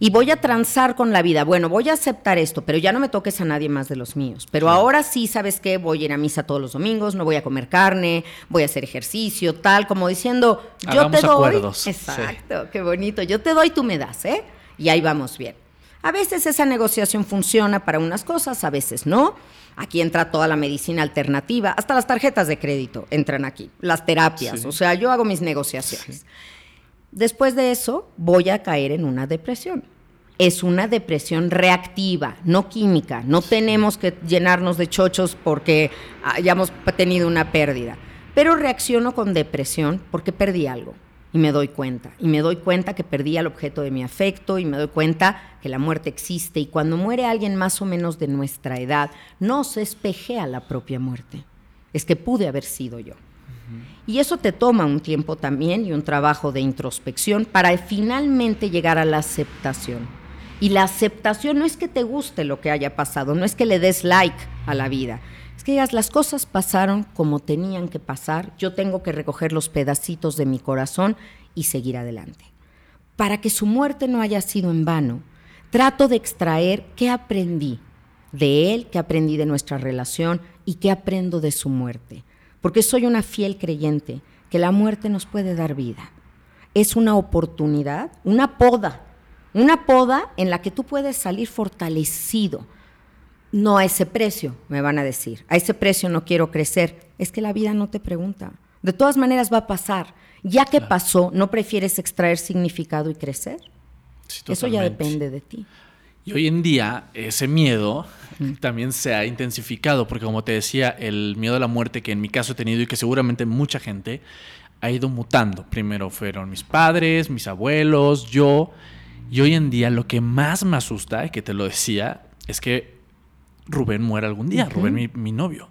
Y voy a transar con la vida. Bueno, voy a aceptar esto, pero ya no me toques a nadie más de los míos. Pero ahora sí, ¿sabes qué? Voy a ir a misa todos los domingos, no voy a comer carne, voy a hacer ejercicio, tal, como diciendo, yo te doy. Exacto, qué bonito. Yo te doy, tú me das, ¿eh? Y ahí vamos bien. A veces esa negociación funciona para unas cosas, a veces no. Aquí entra toda la medicina alternativa, hasta las tarjetas de crédito entran aquí, las terapias. O sea, yo hago mis negociaciones. Después de eso, voy a caer en una depresión. Es una depresión reactiva, no química. No tenemos que llenarnos de chochos porque hayamos tenido una pérdida. Pero reacciono con depresión porque perdí algo y me doy cuenta. Y me doy cuenta que perdí al objeto de mi afecto y me doy cuenta que la muerte existe. Y cuando muere alguien más o menos de nuestra edad, no se espejea la propia muerte. Es que pude haber sido yo. Y eso te toma un tiempo también y un trabajo de introspección para finalmente llegar a la aceptación. Y la aceptación no es que te guste lo que haya pasado, no es que le des like a la vida, es que digas, las cosas pasaron como tenían que pasar, yo tengo que recoger los pedacitos de mi corazón y seguir adelante. Para que su muerte no haya sido en vano, trato de extraer qué aprendí de él, qué aprendí de nuestra relación y qué aprendo de su muerte. Porque soy una fiel creyente que la muerte nos puede dar vida. Es una oportunidad, una poda, una poda en la que tú puedes salir fortalecido. No a ese precio, me van a decir. A ese precio no quiero crecer. Es que la vida no te pregunta. De todas maneras va a pasar. Ya que pasó, ¿no prefieres extraer significado y crecer? Eso ya depende de ti. Y hoy en día ese miedo también se ha intensificado, porque como te decía, el miedo a la muerte que en mi caso he tenido y que seguramente mucha gente ha ido mutando. Primero fueron mis padres, mis abuelos, yo. Y hoy en día lo que más me asusta, y que te lo decía, es que Rubén muera algún día, Rubén mi, novio.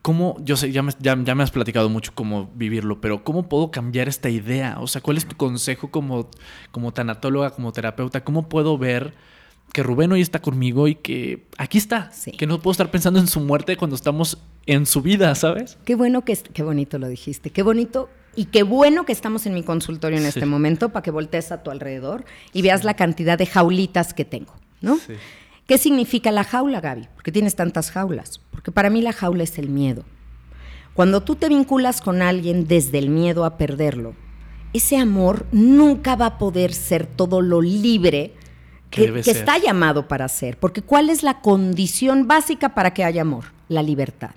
¿Cómo, yo sé, ya me, ya, me, has platicado mucho cómo vivirlo, pero ¿cómo puedo cambiar esta idea? O sea, ¿cuál es tu consejo como, como tanatóloga, como terapeuta? ¿Cómo puedo ver que Rubén hoy está conmigo y que aquí está. Que no puedo estar pensando en su muerte cuando estamos en su vida, ¿sabes? Qué bueno que, qué bonito lo dijiste. Qué bonito y qué bueno que estamos en mi consultorio en este momento para que voltees a tu alrededor y veas la cantidad de jaulitas que tengo, ¿no? ¿Qué significa la jaula, Gaby? ¿Por qué tienes tantas jaulas? Porque para mí la jaula es el miedo. Cuando tú te vinculas con alguien desde el miedo a perderlo, ese amor nunca va a poder ser todo lo libre que, está llamado para ser. Porque ¿cuál es la condición básica para que haya amor? La libertad.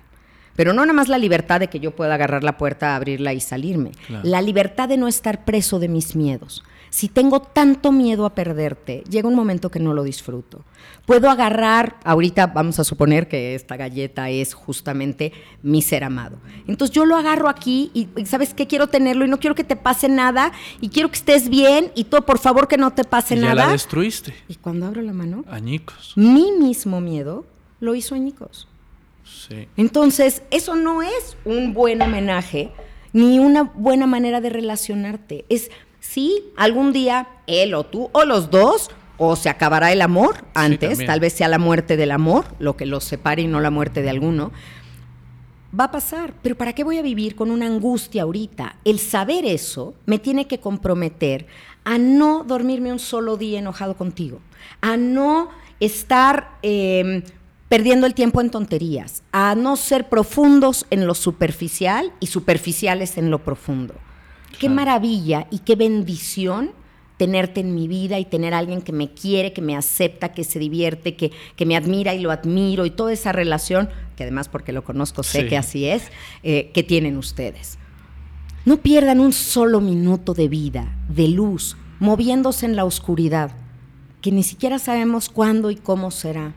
Pero no nada más la libertad de que yo pueda agarrar la puerta, abrirla y salirme. La libertad de no estar preso de mis miedos. Si tengo tanto miedo a perderte, llega un momento que no lo disfruto. Puedo agarrar, ahorita vamos a suponer que esta galleta es justamente mi ser amado. Entonces yo lo agarro aquí y, ¿sabes qué? Quiero tenerlo y no quiero que te pase nada y quiero que estés bien y tú, por favor, que no te pase nada. Ya la destruiste. Y cuando abro la mano, añicos. Mi mismo miedo lo hizo añicos. Sí. Entonces, eso no es un buen homenaje ni una buena manera de relacionarte. Es sí, algún día él o tú o los dos, o se acabará el amor antes, tal vez sea la muerte del amor, lo que los separe y no la muerte de alguno. Va a pasar, pero ¿para qué voy a vivir con una angustia ahorita? El saber eso me tiene que comprometer a no dormirme un solo día enojado contigo, a no estar em, perdiendo el tiempo en tonterías, a no ser profundos en lo superficial y superficiales en lo profundo. Qué maravilla y qué bendición tenerte en mi vida y tener a alguien que me quiere, que me acepta, que se divierte, que, que me admira y lo admiro y toda esa relación, que además porque lo conozco sé que así es, eh, que tienen ustedes. No pierdan un solo minuto de vida, de luz, moviéndose en la oscuridad, que ni siquiera sabemos cuándo y cómo será.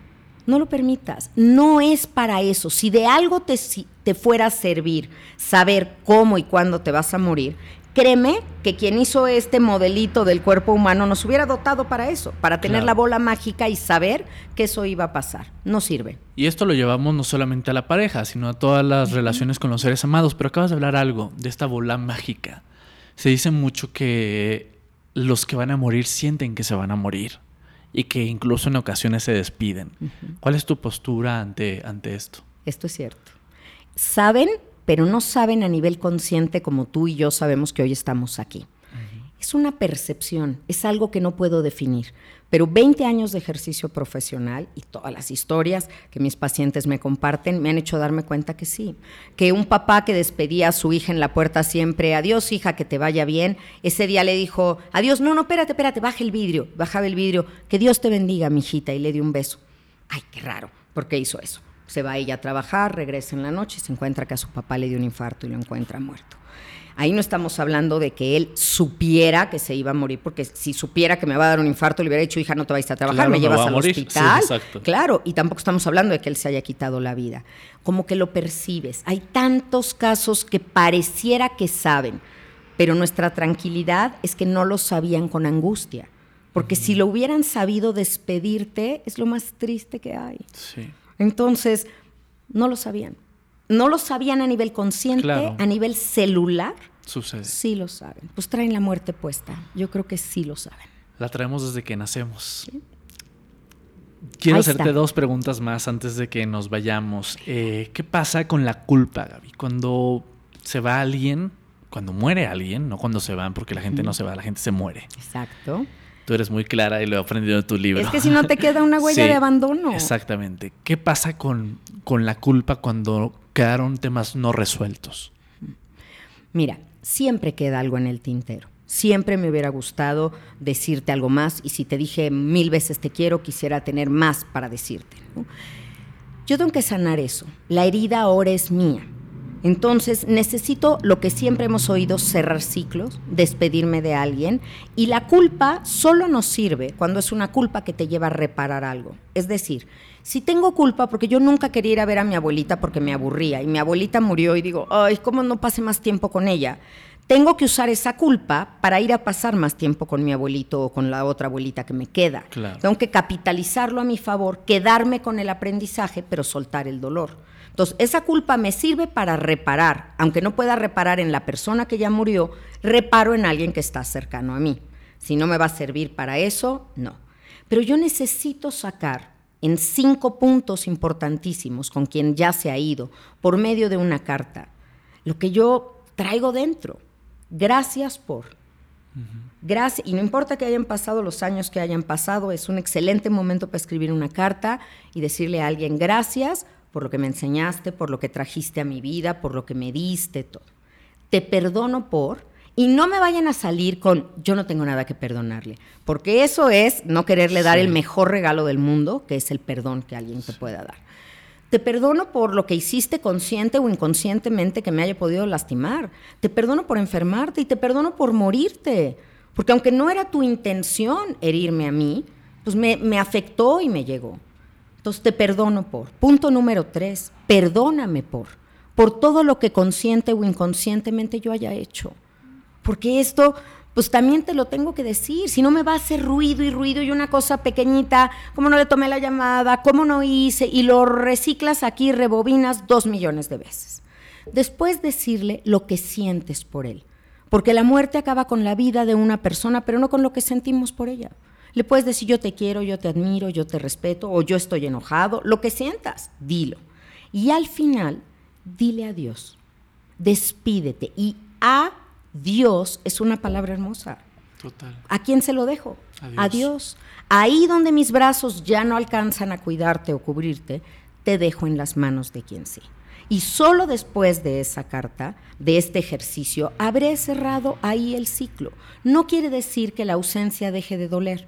No lo permitas, no es para eso. Si de algo te, te fuera a servir saber cómo y cuándo te vas a morir, créeme que quien hizo este modelito del cuerpo humano nos hubiera dotado para eso, para tener la bola mágica y saber que eso iba a pasar. No sirve. Y esto lo llevamos no solamente a la pareja, sino a todas las relaciones con los seres amados. Pero acabas de hablar algo de esta bola mágica. Se dice mucho que los que van a morir sienten que se van a morir y que incluso en ocasiones se despiden. ¿Cuál es tu postura ante, ante esto? Esto es cierto. Saben pero no saben a nivel consciente como tú y yo sabemos que hoy estamos aquí. Es una percepción, es algo que no puedo definir. Pero 20 años de ejercicio profesional y todas las historias que mis pacientes me comparten me han hecho darme cuenta que sí. Que un papá que despedía a su hija en la puerta siempre, adiós hija, que te vaya bien, ese día le dijo, adiós, no, no, espérate, espérate, baja el vidrio, bajaba el vidrio, que Dios te bendiga, mi hijita, y le dio un beso. Ay, qué raro, ¿por qué hizo eso? Se va ella a trabajar, regresa en la noche y se encuentra que a su papá le dio un infarto y lo encuentra muerto. Ahí no estamos hablando de que él supiera que se iba a morir, porque si supiera que me va a dar un infarto, le hubiera dicho, hija, no te vayas a trabajar, me llevas al hospital. claro, y tampoco estamos hablando de que él se haya quitado la vida. Como que lo percibes. Hay tantos casos que pareciera que saben, pero nuestra tranquilidad es que no lo sabían con angustia. Porque si lo hubieran sabido despedirte, es lo más triste que hay. Sí. Entonces, no lo sabían. no lo sabían a nivel consciente, Claro. a nivel celular, Sucede. sí lo saben. Pues traen la muerte puesta. Yo creo que sí lo saben. La traemos desde que nacemos. Quiero Ahí hacerte está. dos preguntas más antes de que nos vayamos. Eh, ¿Qué pasa con la culpa, Gaby? Cuando se va alguien, cuando muere alguien, no cuando se van, porque la gente no se va, la gente se muere. Exacto. Tú eres muy clara y lo he aprendido de tu libro. Es que si no te queda una huella Sí, de abandono. Exactamente. ¿Qué pasa con, con la culpa cuando quedaron temas no resueltos? Mira, siempre queda algo en el tintero. Siempre me hubiera gustado decirte algo más y si te dije mil veces te quiero, quisiera tener más para decirte. ¿no? Yo tengo que sanar eso. La herida ahora es mía. Entonces necesito lo que siempre hemos oído, cerrar ciclos, despedirme de alguien y la culpa solo nos sirve cuando es una culpa que te lleva a reparar algo. Es decir, si tengo culpa porque yo nunca quería ir a ver a mi abuelita porque me aburría y mi abuelita murió y digo, ay, ¿cómo no pase más tiempo con ella? Tengo que usar esa culpa para ir a pasar más tiempo con mi abuelito o con la otra abuelita que me queda. Claro. Tengo que capitalizarlo a mi favor, quedarme con el aprendizaje, pero soltar el dolor. Entonces, esa culpa me sirve para reparar. Aunque no pueda reparar en la persona que ya murió, reparo en alguien que está cercano a mí. Si no me va a servir para eso, no. Pero yo necesito sacar en cinco puntos importantísimos con quien ya se ha ido, por medio de una carta, lo que yo traigo dentro. Gracias por. Gracias, y no importa que hayan pasado los años que hayan pasado, es un excelente momento para escribir una carta y decirle a alguien gracias por lo que me enseñaste, por lo que trajiste a mi vida, por lo que me diste, todo. Te perdono por, y no me vayan a salir con yo no tengo nada que perdonarle, porque eso es no quererle dar el mejor regalo del mundo, que es el perdón que alguien te pueda dar. Te perdono por lo que hiciste consciente o inconscientemente que me haya podido lastimar. Te perdono por enfermarte y te perdono por morirte. Porque aunque no era tu intención herirme a mí, pues me, me afectó y me llegó. Te perdono por. Punto número tres, perdóname por. Por todo lo que consciente o inconscientemente yo haya hecho. Porque esto, pues también te lo tengo que decir. Si no me va a hacer ruido y ruido y una cosa pequeñita, como no le tomé la llamada, cómo no hice, y lo reciclas aquí, rebobinas dos millones de veces. Después decirle lo que sientes por él. Porque la muerte acaba con la vida de una persona, pero no con lo que sentimos por ella. Le puedes decir yo te quiero, yo te admiro, yo te respeto, o yo estoy enojado, lo que sientas, dilo. Y al final, dile adiós despídete. Y a Dios es una palabra hermosa. Total. ¿A quién se lo dejo? A Dios. A Dios. Ahí donde mis brazos ya no alcanzan a cuidarte o cubrirte, te dejo en las manos de quien sí. Y solo después de esa carta, de este ejercicio, habré cerrado ahí el ciclo. No quiere decir que la ausencia deje de doler.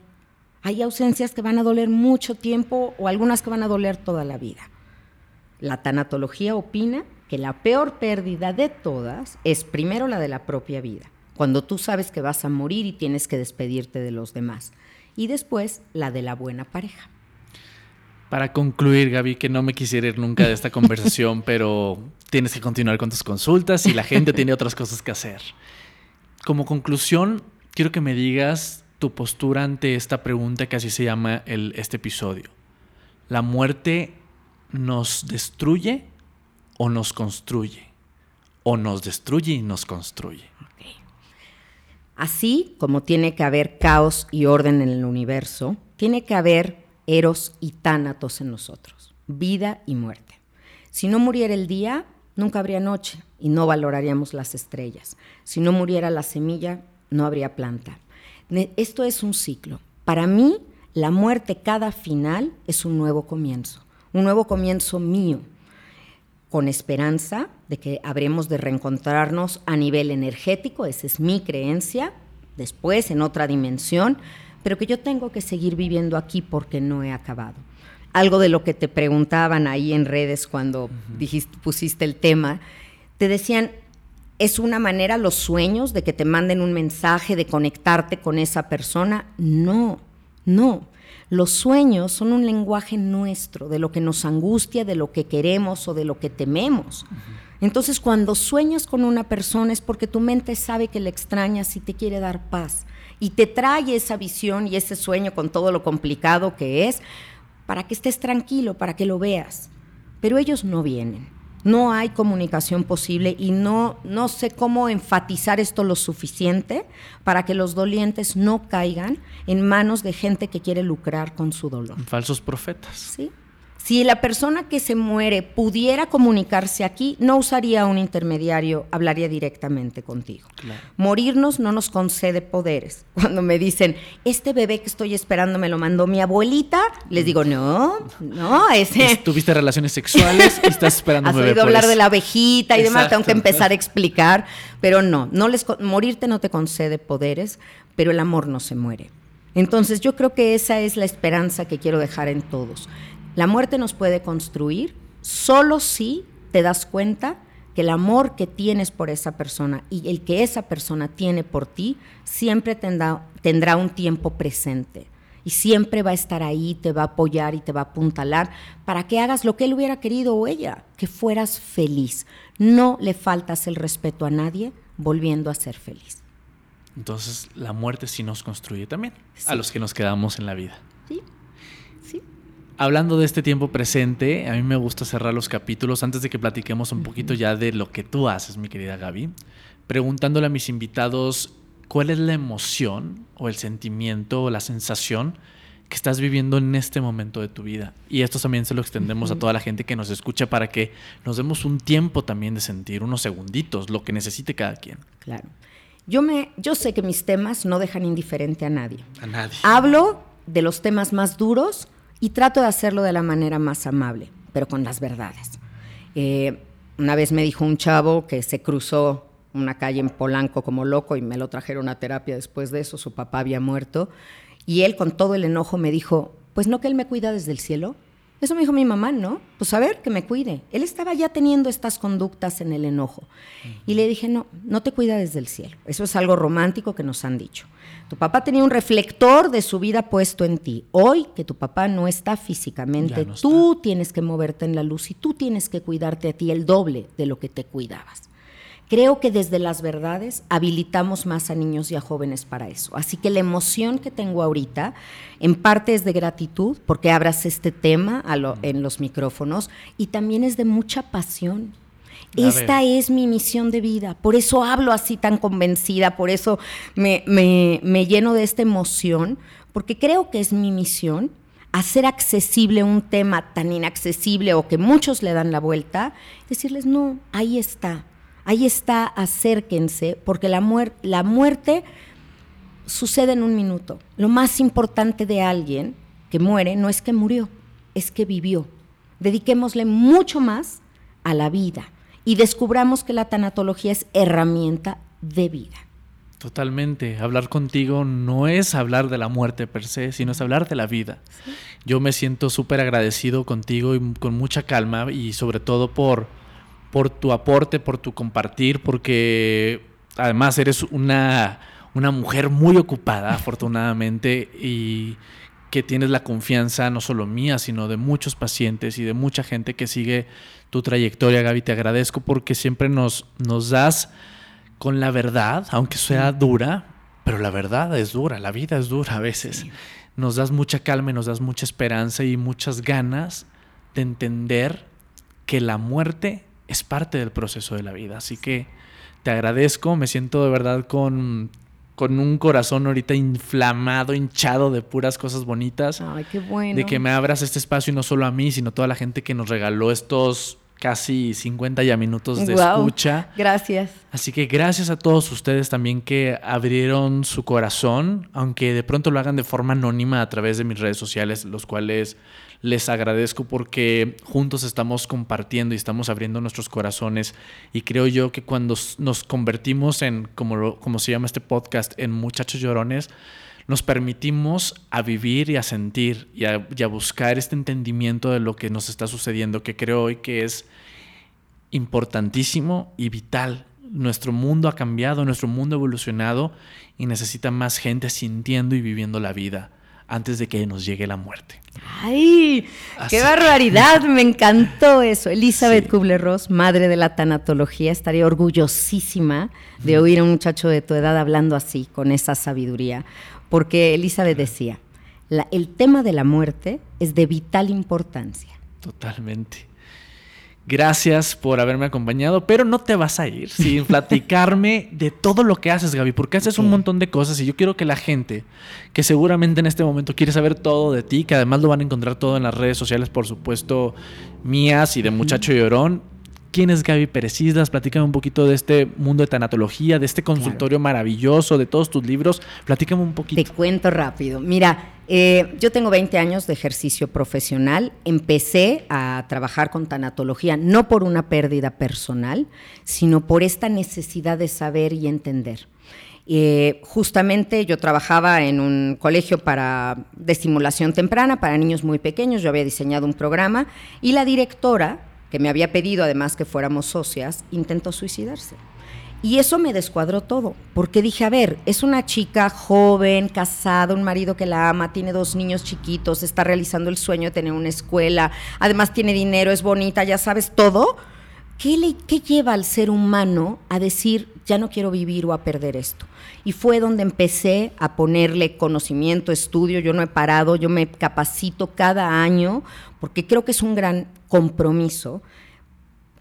Hay ausencias que van a doler mucho tiempo o algunas que van a doler toda la vida. La tanatología opina que la peor pérdida de todas es primero la de la propia vida, cuando tú sabes que vas a morir y tienes que despedirte de los demás, y después la de la buena pareja. Para concluir, Gaby, que no me quisiera ir nunca de esta conversación, pero tienes que continuar con tus consultas y la gente tiene otras cosas que hacer. Como conclusión, quiero que me digas tu postura ante esta pregunta que así se llama el, este episodio. ¿La muerte nos destruye o nos construye? ¿O nos destruye y nos construye? Así como tiene que haber caos y orden en el universo, tiene que haber eros y tánatos en nosotros, vida y muerte. Si no muriera el día, nunca habría noche y no valoraríamos las estrellas. Si no muriera la semilla, no habría planta. Esto es un ciclo. Para mí, la muerte cada final es un nuevo comienzo, un nuevo comienzo mío, con esperanza de que habremos de reencontrarnos a nivel energético, esa es mi creencia, después en otra dimensión, pero que yo tengo que seguir viviendo aquí porque no he acabado. Algo de lo que te preguntaban ahí en redes cuando dijiste, pusiste el tema, te decían, ¿es una manera los sueños de que te manden un mensaje, de conectarte con esa persona? No, no. Los sueños son un lenguaje nuestro, de lo que nos angustia, de lo que queremos o de lo que tememos. Entonces, cuando sueñas con una persona es porque tu mente sabe que la extrañas y te quiere dar paz. Y te trae esa visión y ese sueño con todo lo complicado que es, para que estés tranquilo, para que lo veas. Pero ellos no vienen. No hay comunicación posible y no, no sé cómo enfatizar esto lo suficiente para que los dolientes no caigan en manos de gente que quiere lucrar con su dolor. Falsos profetas. ¿Sí? Si la persona que se muere pudiera comunicarse aquí, no usaría un intermediario, hablaría directamente contigo. Morirnos no nos concede poderes. Cuando me dicen, este bebé que estoy esperando me lo mandó mi abuelita, les digo, no, no, ese... Tuviste relaciones sexuales y estás esperando un bebé. Has oído hablar de la abejita y demás, tengo que empezar a explicar, pero no, no les, morirte no te concede poderes, pero el amor no se muere. Entonces yo creo que esa es la esperanza que quiero dejar en todos la muerte nos puede construir solo si te das cuenta que el amor que tienes por esa persona y el que esa persona tiene por ti siempre tendrá, tendrá un tiempo presente y siempre va a estar ahí, te va a apoyar y te va a apuntalar para que hagas lo que él hubiera querido o ella, que fueras feliz. No le faltas el respeto a nadie volviendo a ser feliz. Entonces la muerte sí nos construye también, a los que nos quedamos en la vida. Sí hablando de este tiempo presente, a mí me gusta cerrar los capítulos antes de que platiquemos un poquito ya de lo que tú haces, mi querida Gaby, preguntándole a mis invitados cuál es la emoción o el sentimiento o la sensación que estás viviendo en este momento de tu vida. Y esto también se lo extendemos a toda la gente que nos escucha para que nos demos un tiempo también de sentir, unos segunditos, lo que necesite cada quien. Claro. Yo, me, yo sé que mis temas no dejan indiferente a nadie. A nadie. Hablo de los temas más duros, y trato de hacerlo de la manera más amable, pero con las verdades. Eh, una vez me dijo un chavo que se cruzó una calle en Polanco como loco y me lo trajeron a terapia después de eso, su papá había muerto, y él con todo el enojo me dijo, pues no que él me cuida desde el cielo. Eso me dijo mi mamá, ¿no? Pues a ver, que me cuide. Él estaba ya teniendo estas conductas en el enojo. Y le dije, no, no te cuida desde el cielo. Eso es algo romántico que nos han dicho. Tu papá tenía un reflector de su vida puesto en ti. Hoy que tu papá no está físicamente, tú tienes que moverte en la luz y tú tienes que cuidarte a ti el doble de lo que te cuidabas. Creo que desde las verdades habilitamos más a niños y a jóvenes para eso. Así que la emoción que tengo ahorita, en parte es de gratitud, porque abras este tema en los micrófonos, y también es de mucha pasión. Esta es mi misión de vida, por eso hablo así tan convencida, por eso me, me lleno de esta emoción, porque creo que es mi misión hacer accesible un tema tan inaccesible o que muchos le dan la vuelta, decirles, no, ahí está, ahí está, acérquense, porque la, la muerte sucede en un minuto. Lo más importante de alguien que muere no es que murió, es que vivió. Dediquémosle mucho más a la vida y descubramos que la tanatología es herramienta de vida. Totalmente. Hablar contigo no es hablar de la muerte per se, sino es hablar de la vida. Yo me siento súper agradecido contigo y con mucha calma y sobre todo por, por tu aporte, por tu compartir, porque además eres una, una mujer muy ocupada, afortunadamente, y que tienes la confianza no solo mía, sino de muchos pacientes y de mucha gente que sigue tu trayectoria, Gaby. Te agradezco porque siempre nos, nos das con la verdad, aunque sea dura, pero la verdad es dura, la vida es dura a veces. Nos das mucha calma y nos das mucha esperanza y muchas ganas de entender que la muerte es parte del proceso de la vida. Así que te agradezco, me siento de verdad con con un corazón ahorita inflamado, hinchado de puras cosas bonitas. Ay, qué bueno. De que me abras este espacio y no solo a mí, sino a toda la gente que nos regaló estos casi 50 ya minutos de escucha. Gracias. Así que gracias a todos ustedes también que abrieron su corazón, aunque de pronto lo hagan de forma anónima a través de mis redes sociales, los cuales les agradezco porque juntos estamos compartiendo y estamos abriendo nuestros corazones y creo yo que cuando nos convertimos en, como, como se llama este podcast, en muchachos llorones, nos permitimos a vivir y a sentir y a, y a, buscar este entendimiento de lo que nos está sucediendo, que creo hoy que es importantísimo y vital. Nuestro mundo ha cambiado, nuestro mundo ha evolucionado y necesita más gente sintiendo y viviendo la vida antes de que nos llegue la muerte. ¡Ay! ¡Qué barbaridad! Me encantó eso. Elizabeth Kubler-Ross, madre de la tanatología, estaría orgullosísima de oír a un muchacho de tu edad hablando así, con esa sabiduría. Porque Elizabeth decía, el tema de la muerte es de vital importancia. Totalmente. Gracias por haberme acompañado, pero no te vas a ir sin platicarme de todo lo que haces, Gaby, porque haces un montón de cosas y yo quiero que la gente, que seguramente en este momento quiere saber todo de ti, que además lo van a encontrar todo en las redes sociales, por supuesto, mías y de Muchacho Llorón, ¿Quién es Gaby Pérez Islas? Platícame un poquito de este mundo de tanatología, de este consultorio maravilloso, de todos tus libros. Platícame un poquito. Te cuento rápido. Mira, eh, yo tengo 20 años de ejercicio profesional. Empecé a trabajar con tanatología no por una pérdida personal, sino por esta necesidad de saber y entender. Eh, justamente yo trabajaba en un colegio para, de estimulación temprana para niños muy pequeños, yo había diseñado un programa y la directora que me había pedido además que fuéramos socias, intentó suicidarse. Y eso me descuadró todo, porque dije, a ver, es una chica joven, casada, un marido que la ama, tiene dos niños chiquitos, está realizando el sueño de tener una escuela, además tiene dinero, es bonita, ya sabes todo. ¿Qué, le, ¿Qué lleva al ser humano a decir, ya no quiero vivir o a perder esto? Y fue donde empecé a ponerle conocimiento, estudio, yo no he parado, yo me capacito cada año, porque creo que es un gran compromiso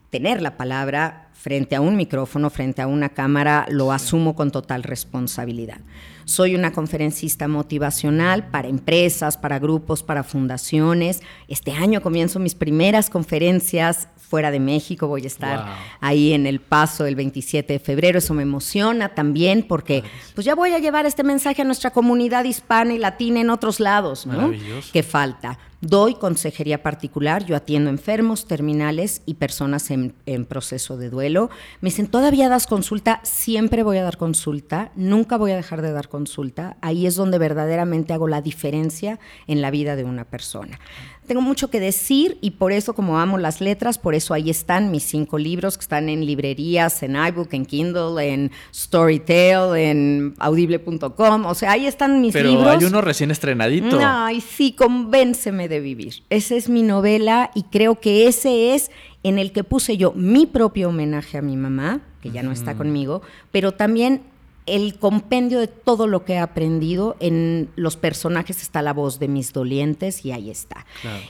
tener la palabra frente a un micrófono, frente a una cámara, lo asumo con total responsabilidad. Soy una conferencista motivacional para empresas, para grupos, para fundaciones. Este año comienzo mis primeras conferencias fuera de México, voy a estar ahí en El Paso el 27 de febrero, eso me emociona también porque pues ya voy a llevar este mensaje a nuestra comunidad hispana y latina en otros lados, ¿no? Que falta. Doy consejería particular, yo atiendo enfermos, terminales y personas en, en, proceso de duelo. Me dicen, ¿todavía das consulta? Siempre voy a dar consulta, nunca voy a dejar de dar consulta. Ahí es donde verdaderamente hago la diferencia en la vida de una persona tengo mucho que decir y por eso, como amo las letras, por eso ahí están mis cinco libros que están en librerías, en iBook, en Kindle, en Storytel, en audible.com. O sea, ahí están mis libros. Pero hay uno recién estrenadito. Ay, sí, Convénceme de vivir. Esa es mi novela y creo que ese es en el que puse yo mi propio homenaje a mi mamá, que ya no está conmigo, pero también el compendio de todo lo que he aprendido. En los personajes está la voz de mis dolientes y ahí está.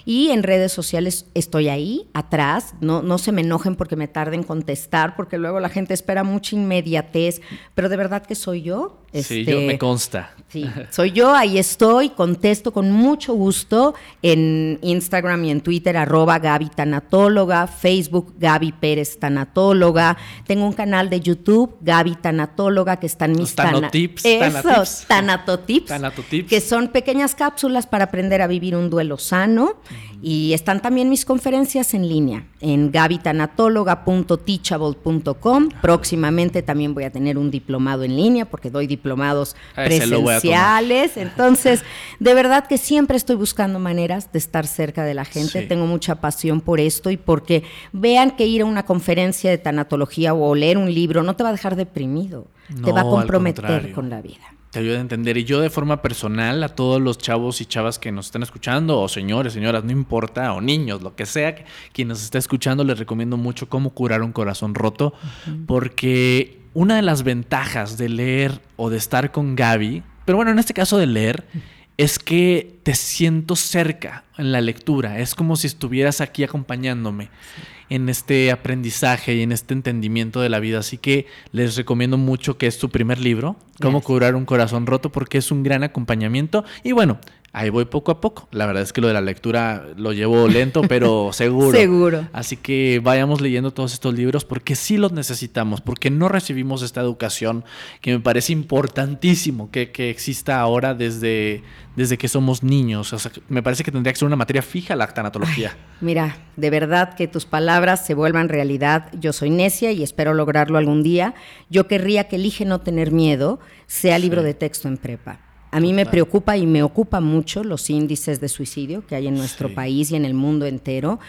Y en redes sociales estoy ahí, atrás. No, no se me enojen porque me tarde en contestar, porque luego la gente espera mucha inmediatez. Pero de verdad que soy yo. Sí, yo me consta. Sí, soy yo, ahí estoy, contesto con mucho gusto en Instagram y en Twitter, arroba Gaby Tanatóloga, Facebook Gaby Pérez Tanatóloga. Tengo un canal de YouTube, Gaby Tanatóloga, que está mis tanotips. Eso, tanatotips. Tanatotips. Que son pequeñas cápsulas para aprender a vivir un duelo sano. Y están también mis conferencias en línea en gabitanatóloga.teachable.com. Próximamente también voy a tener un diplomado en línea porque doy diplomados ah, presenciales. Entonces, de verdad que siempre estoy buscando maneras de estar cerca de la gente. Tengo mucha pasión por esto y porque vean que ir a una conferencia de tanatología o leer un libro no te va a dejar deprimido te va a comprometer con la vida. Te ayuda a entender. Y yo de forma personal, a todos los chavos y chavas que nos están escuchando, o señores, señoras, no importa, o niños, lo que sea, quien nos está escuchando, les recomiendo mucho cómo curar un corazón roto, porque una de las ventajas de leer o de estar con Gaby, pero bueno, en este caso de leer, es que te siento cerca en la lectura. Es como si estuvieras aquí acompañándome en este aprendizaje y en este entendimiento de la vida. Así que les recomiendo mucho que es tu primer libro, Cómo curar un corazón roto, porque es un gran acompañamiento. Y bueno, ahí voy poco a poco. La verdad es que lo de la lectura lo llevo lento, pero seguro. seguro. Así que vayamos leyendo todos estos libros porque sí los necesitamos, porque no recibimos esta educación que me parece importantísimo que, que exista ahora desde, desde que somos niños. O sea, me parece que tendría que ser una materia fija la tanatología. mira, de verdad que tus palabras se vuelvan realidad. Yo soy necia y espero lograrlo algún día. Yo querría que Elige no tener miedo sea libro de texto en prepa a mí me preocupa y me ocupa mucho los índices de suicidio que hay en nuestro país y en el mundo entero.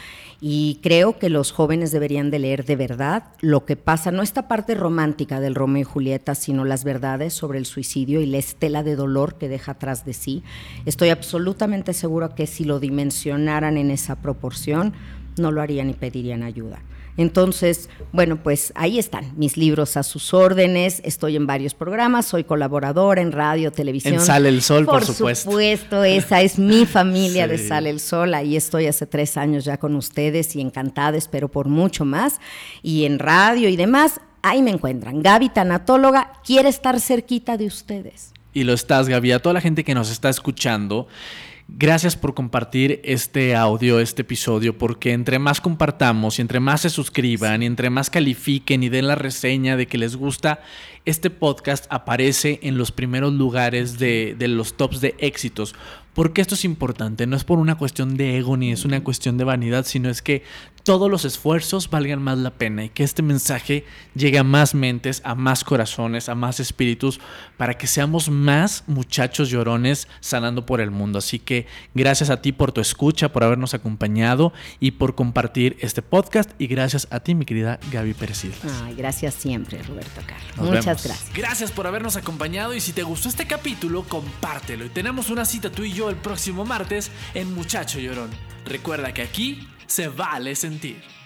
Y creo que los jóvenes deberían de leer de verdad lo que pasa, no esta parte romántica del Romeo y Julieta, sino las verdades sobre el suicidio y la estela de dolor que deja atrás de sí. Estoy absolutamente segura que si lo dimensionaran en esa proporción, no lo harían y pedirían ayuda. Entonces, bueno, pues ahí están mis libros a sus órdenes. Estoy en varios programas, soy colaboradora en radio, televisión. En Sale el Sol, por, supuesto. Por supuesto, esa es mi familia de Sale el Sol. Ahí estoy hace tres años ya con ustedes y encantada, espero por mucho más. Y en radio y demás, ahí me encuentran. Gaby Tanatóloga quiere estar cerquita de ustedes. Y lo estás, Gaby. A toda la gente que nos está escuchando. Gracias por compartir este audio, este episodio, porque entre más compartamos y entre más se suscriban y entre más califiquen y den la reseña de que les gusta, este podcast aparece en los primeros lugares de, de los tops de éxitos. Porque esto es importante, no es por una cuestión de ego ni es una cuestión de vanidad, sino es que todos los esfuerzos valgan más la pena y que este mensaje llegue a más mentes, a más corazones, a más espíritus, para que seamos más muchachos llorones sanando por el mundo. Así que gracias a ti por tu escucha, por habernos acompañado y por compartir este podcast y gracias a ti, mi querida Gaby Pérez Ay, gracias siempre, Roberto Carlos. Muchas gracias. Gracias por habernos acompañado y si te gustó este capítulo, compártelo. Y tenemos una cita tú y yo el próximo martes en Muchacho Llorón. Recuerda que aquí se vale sentir.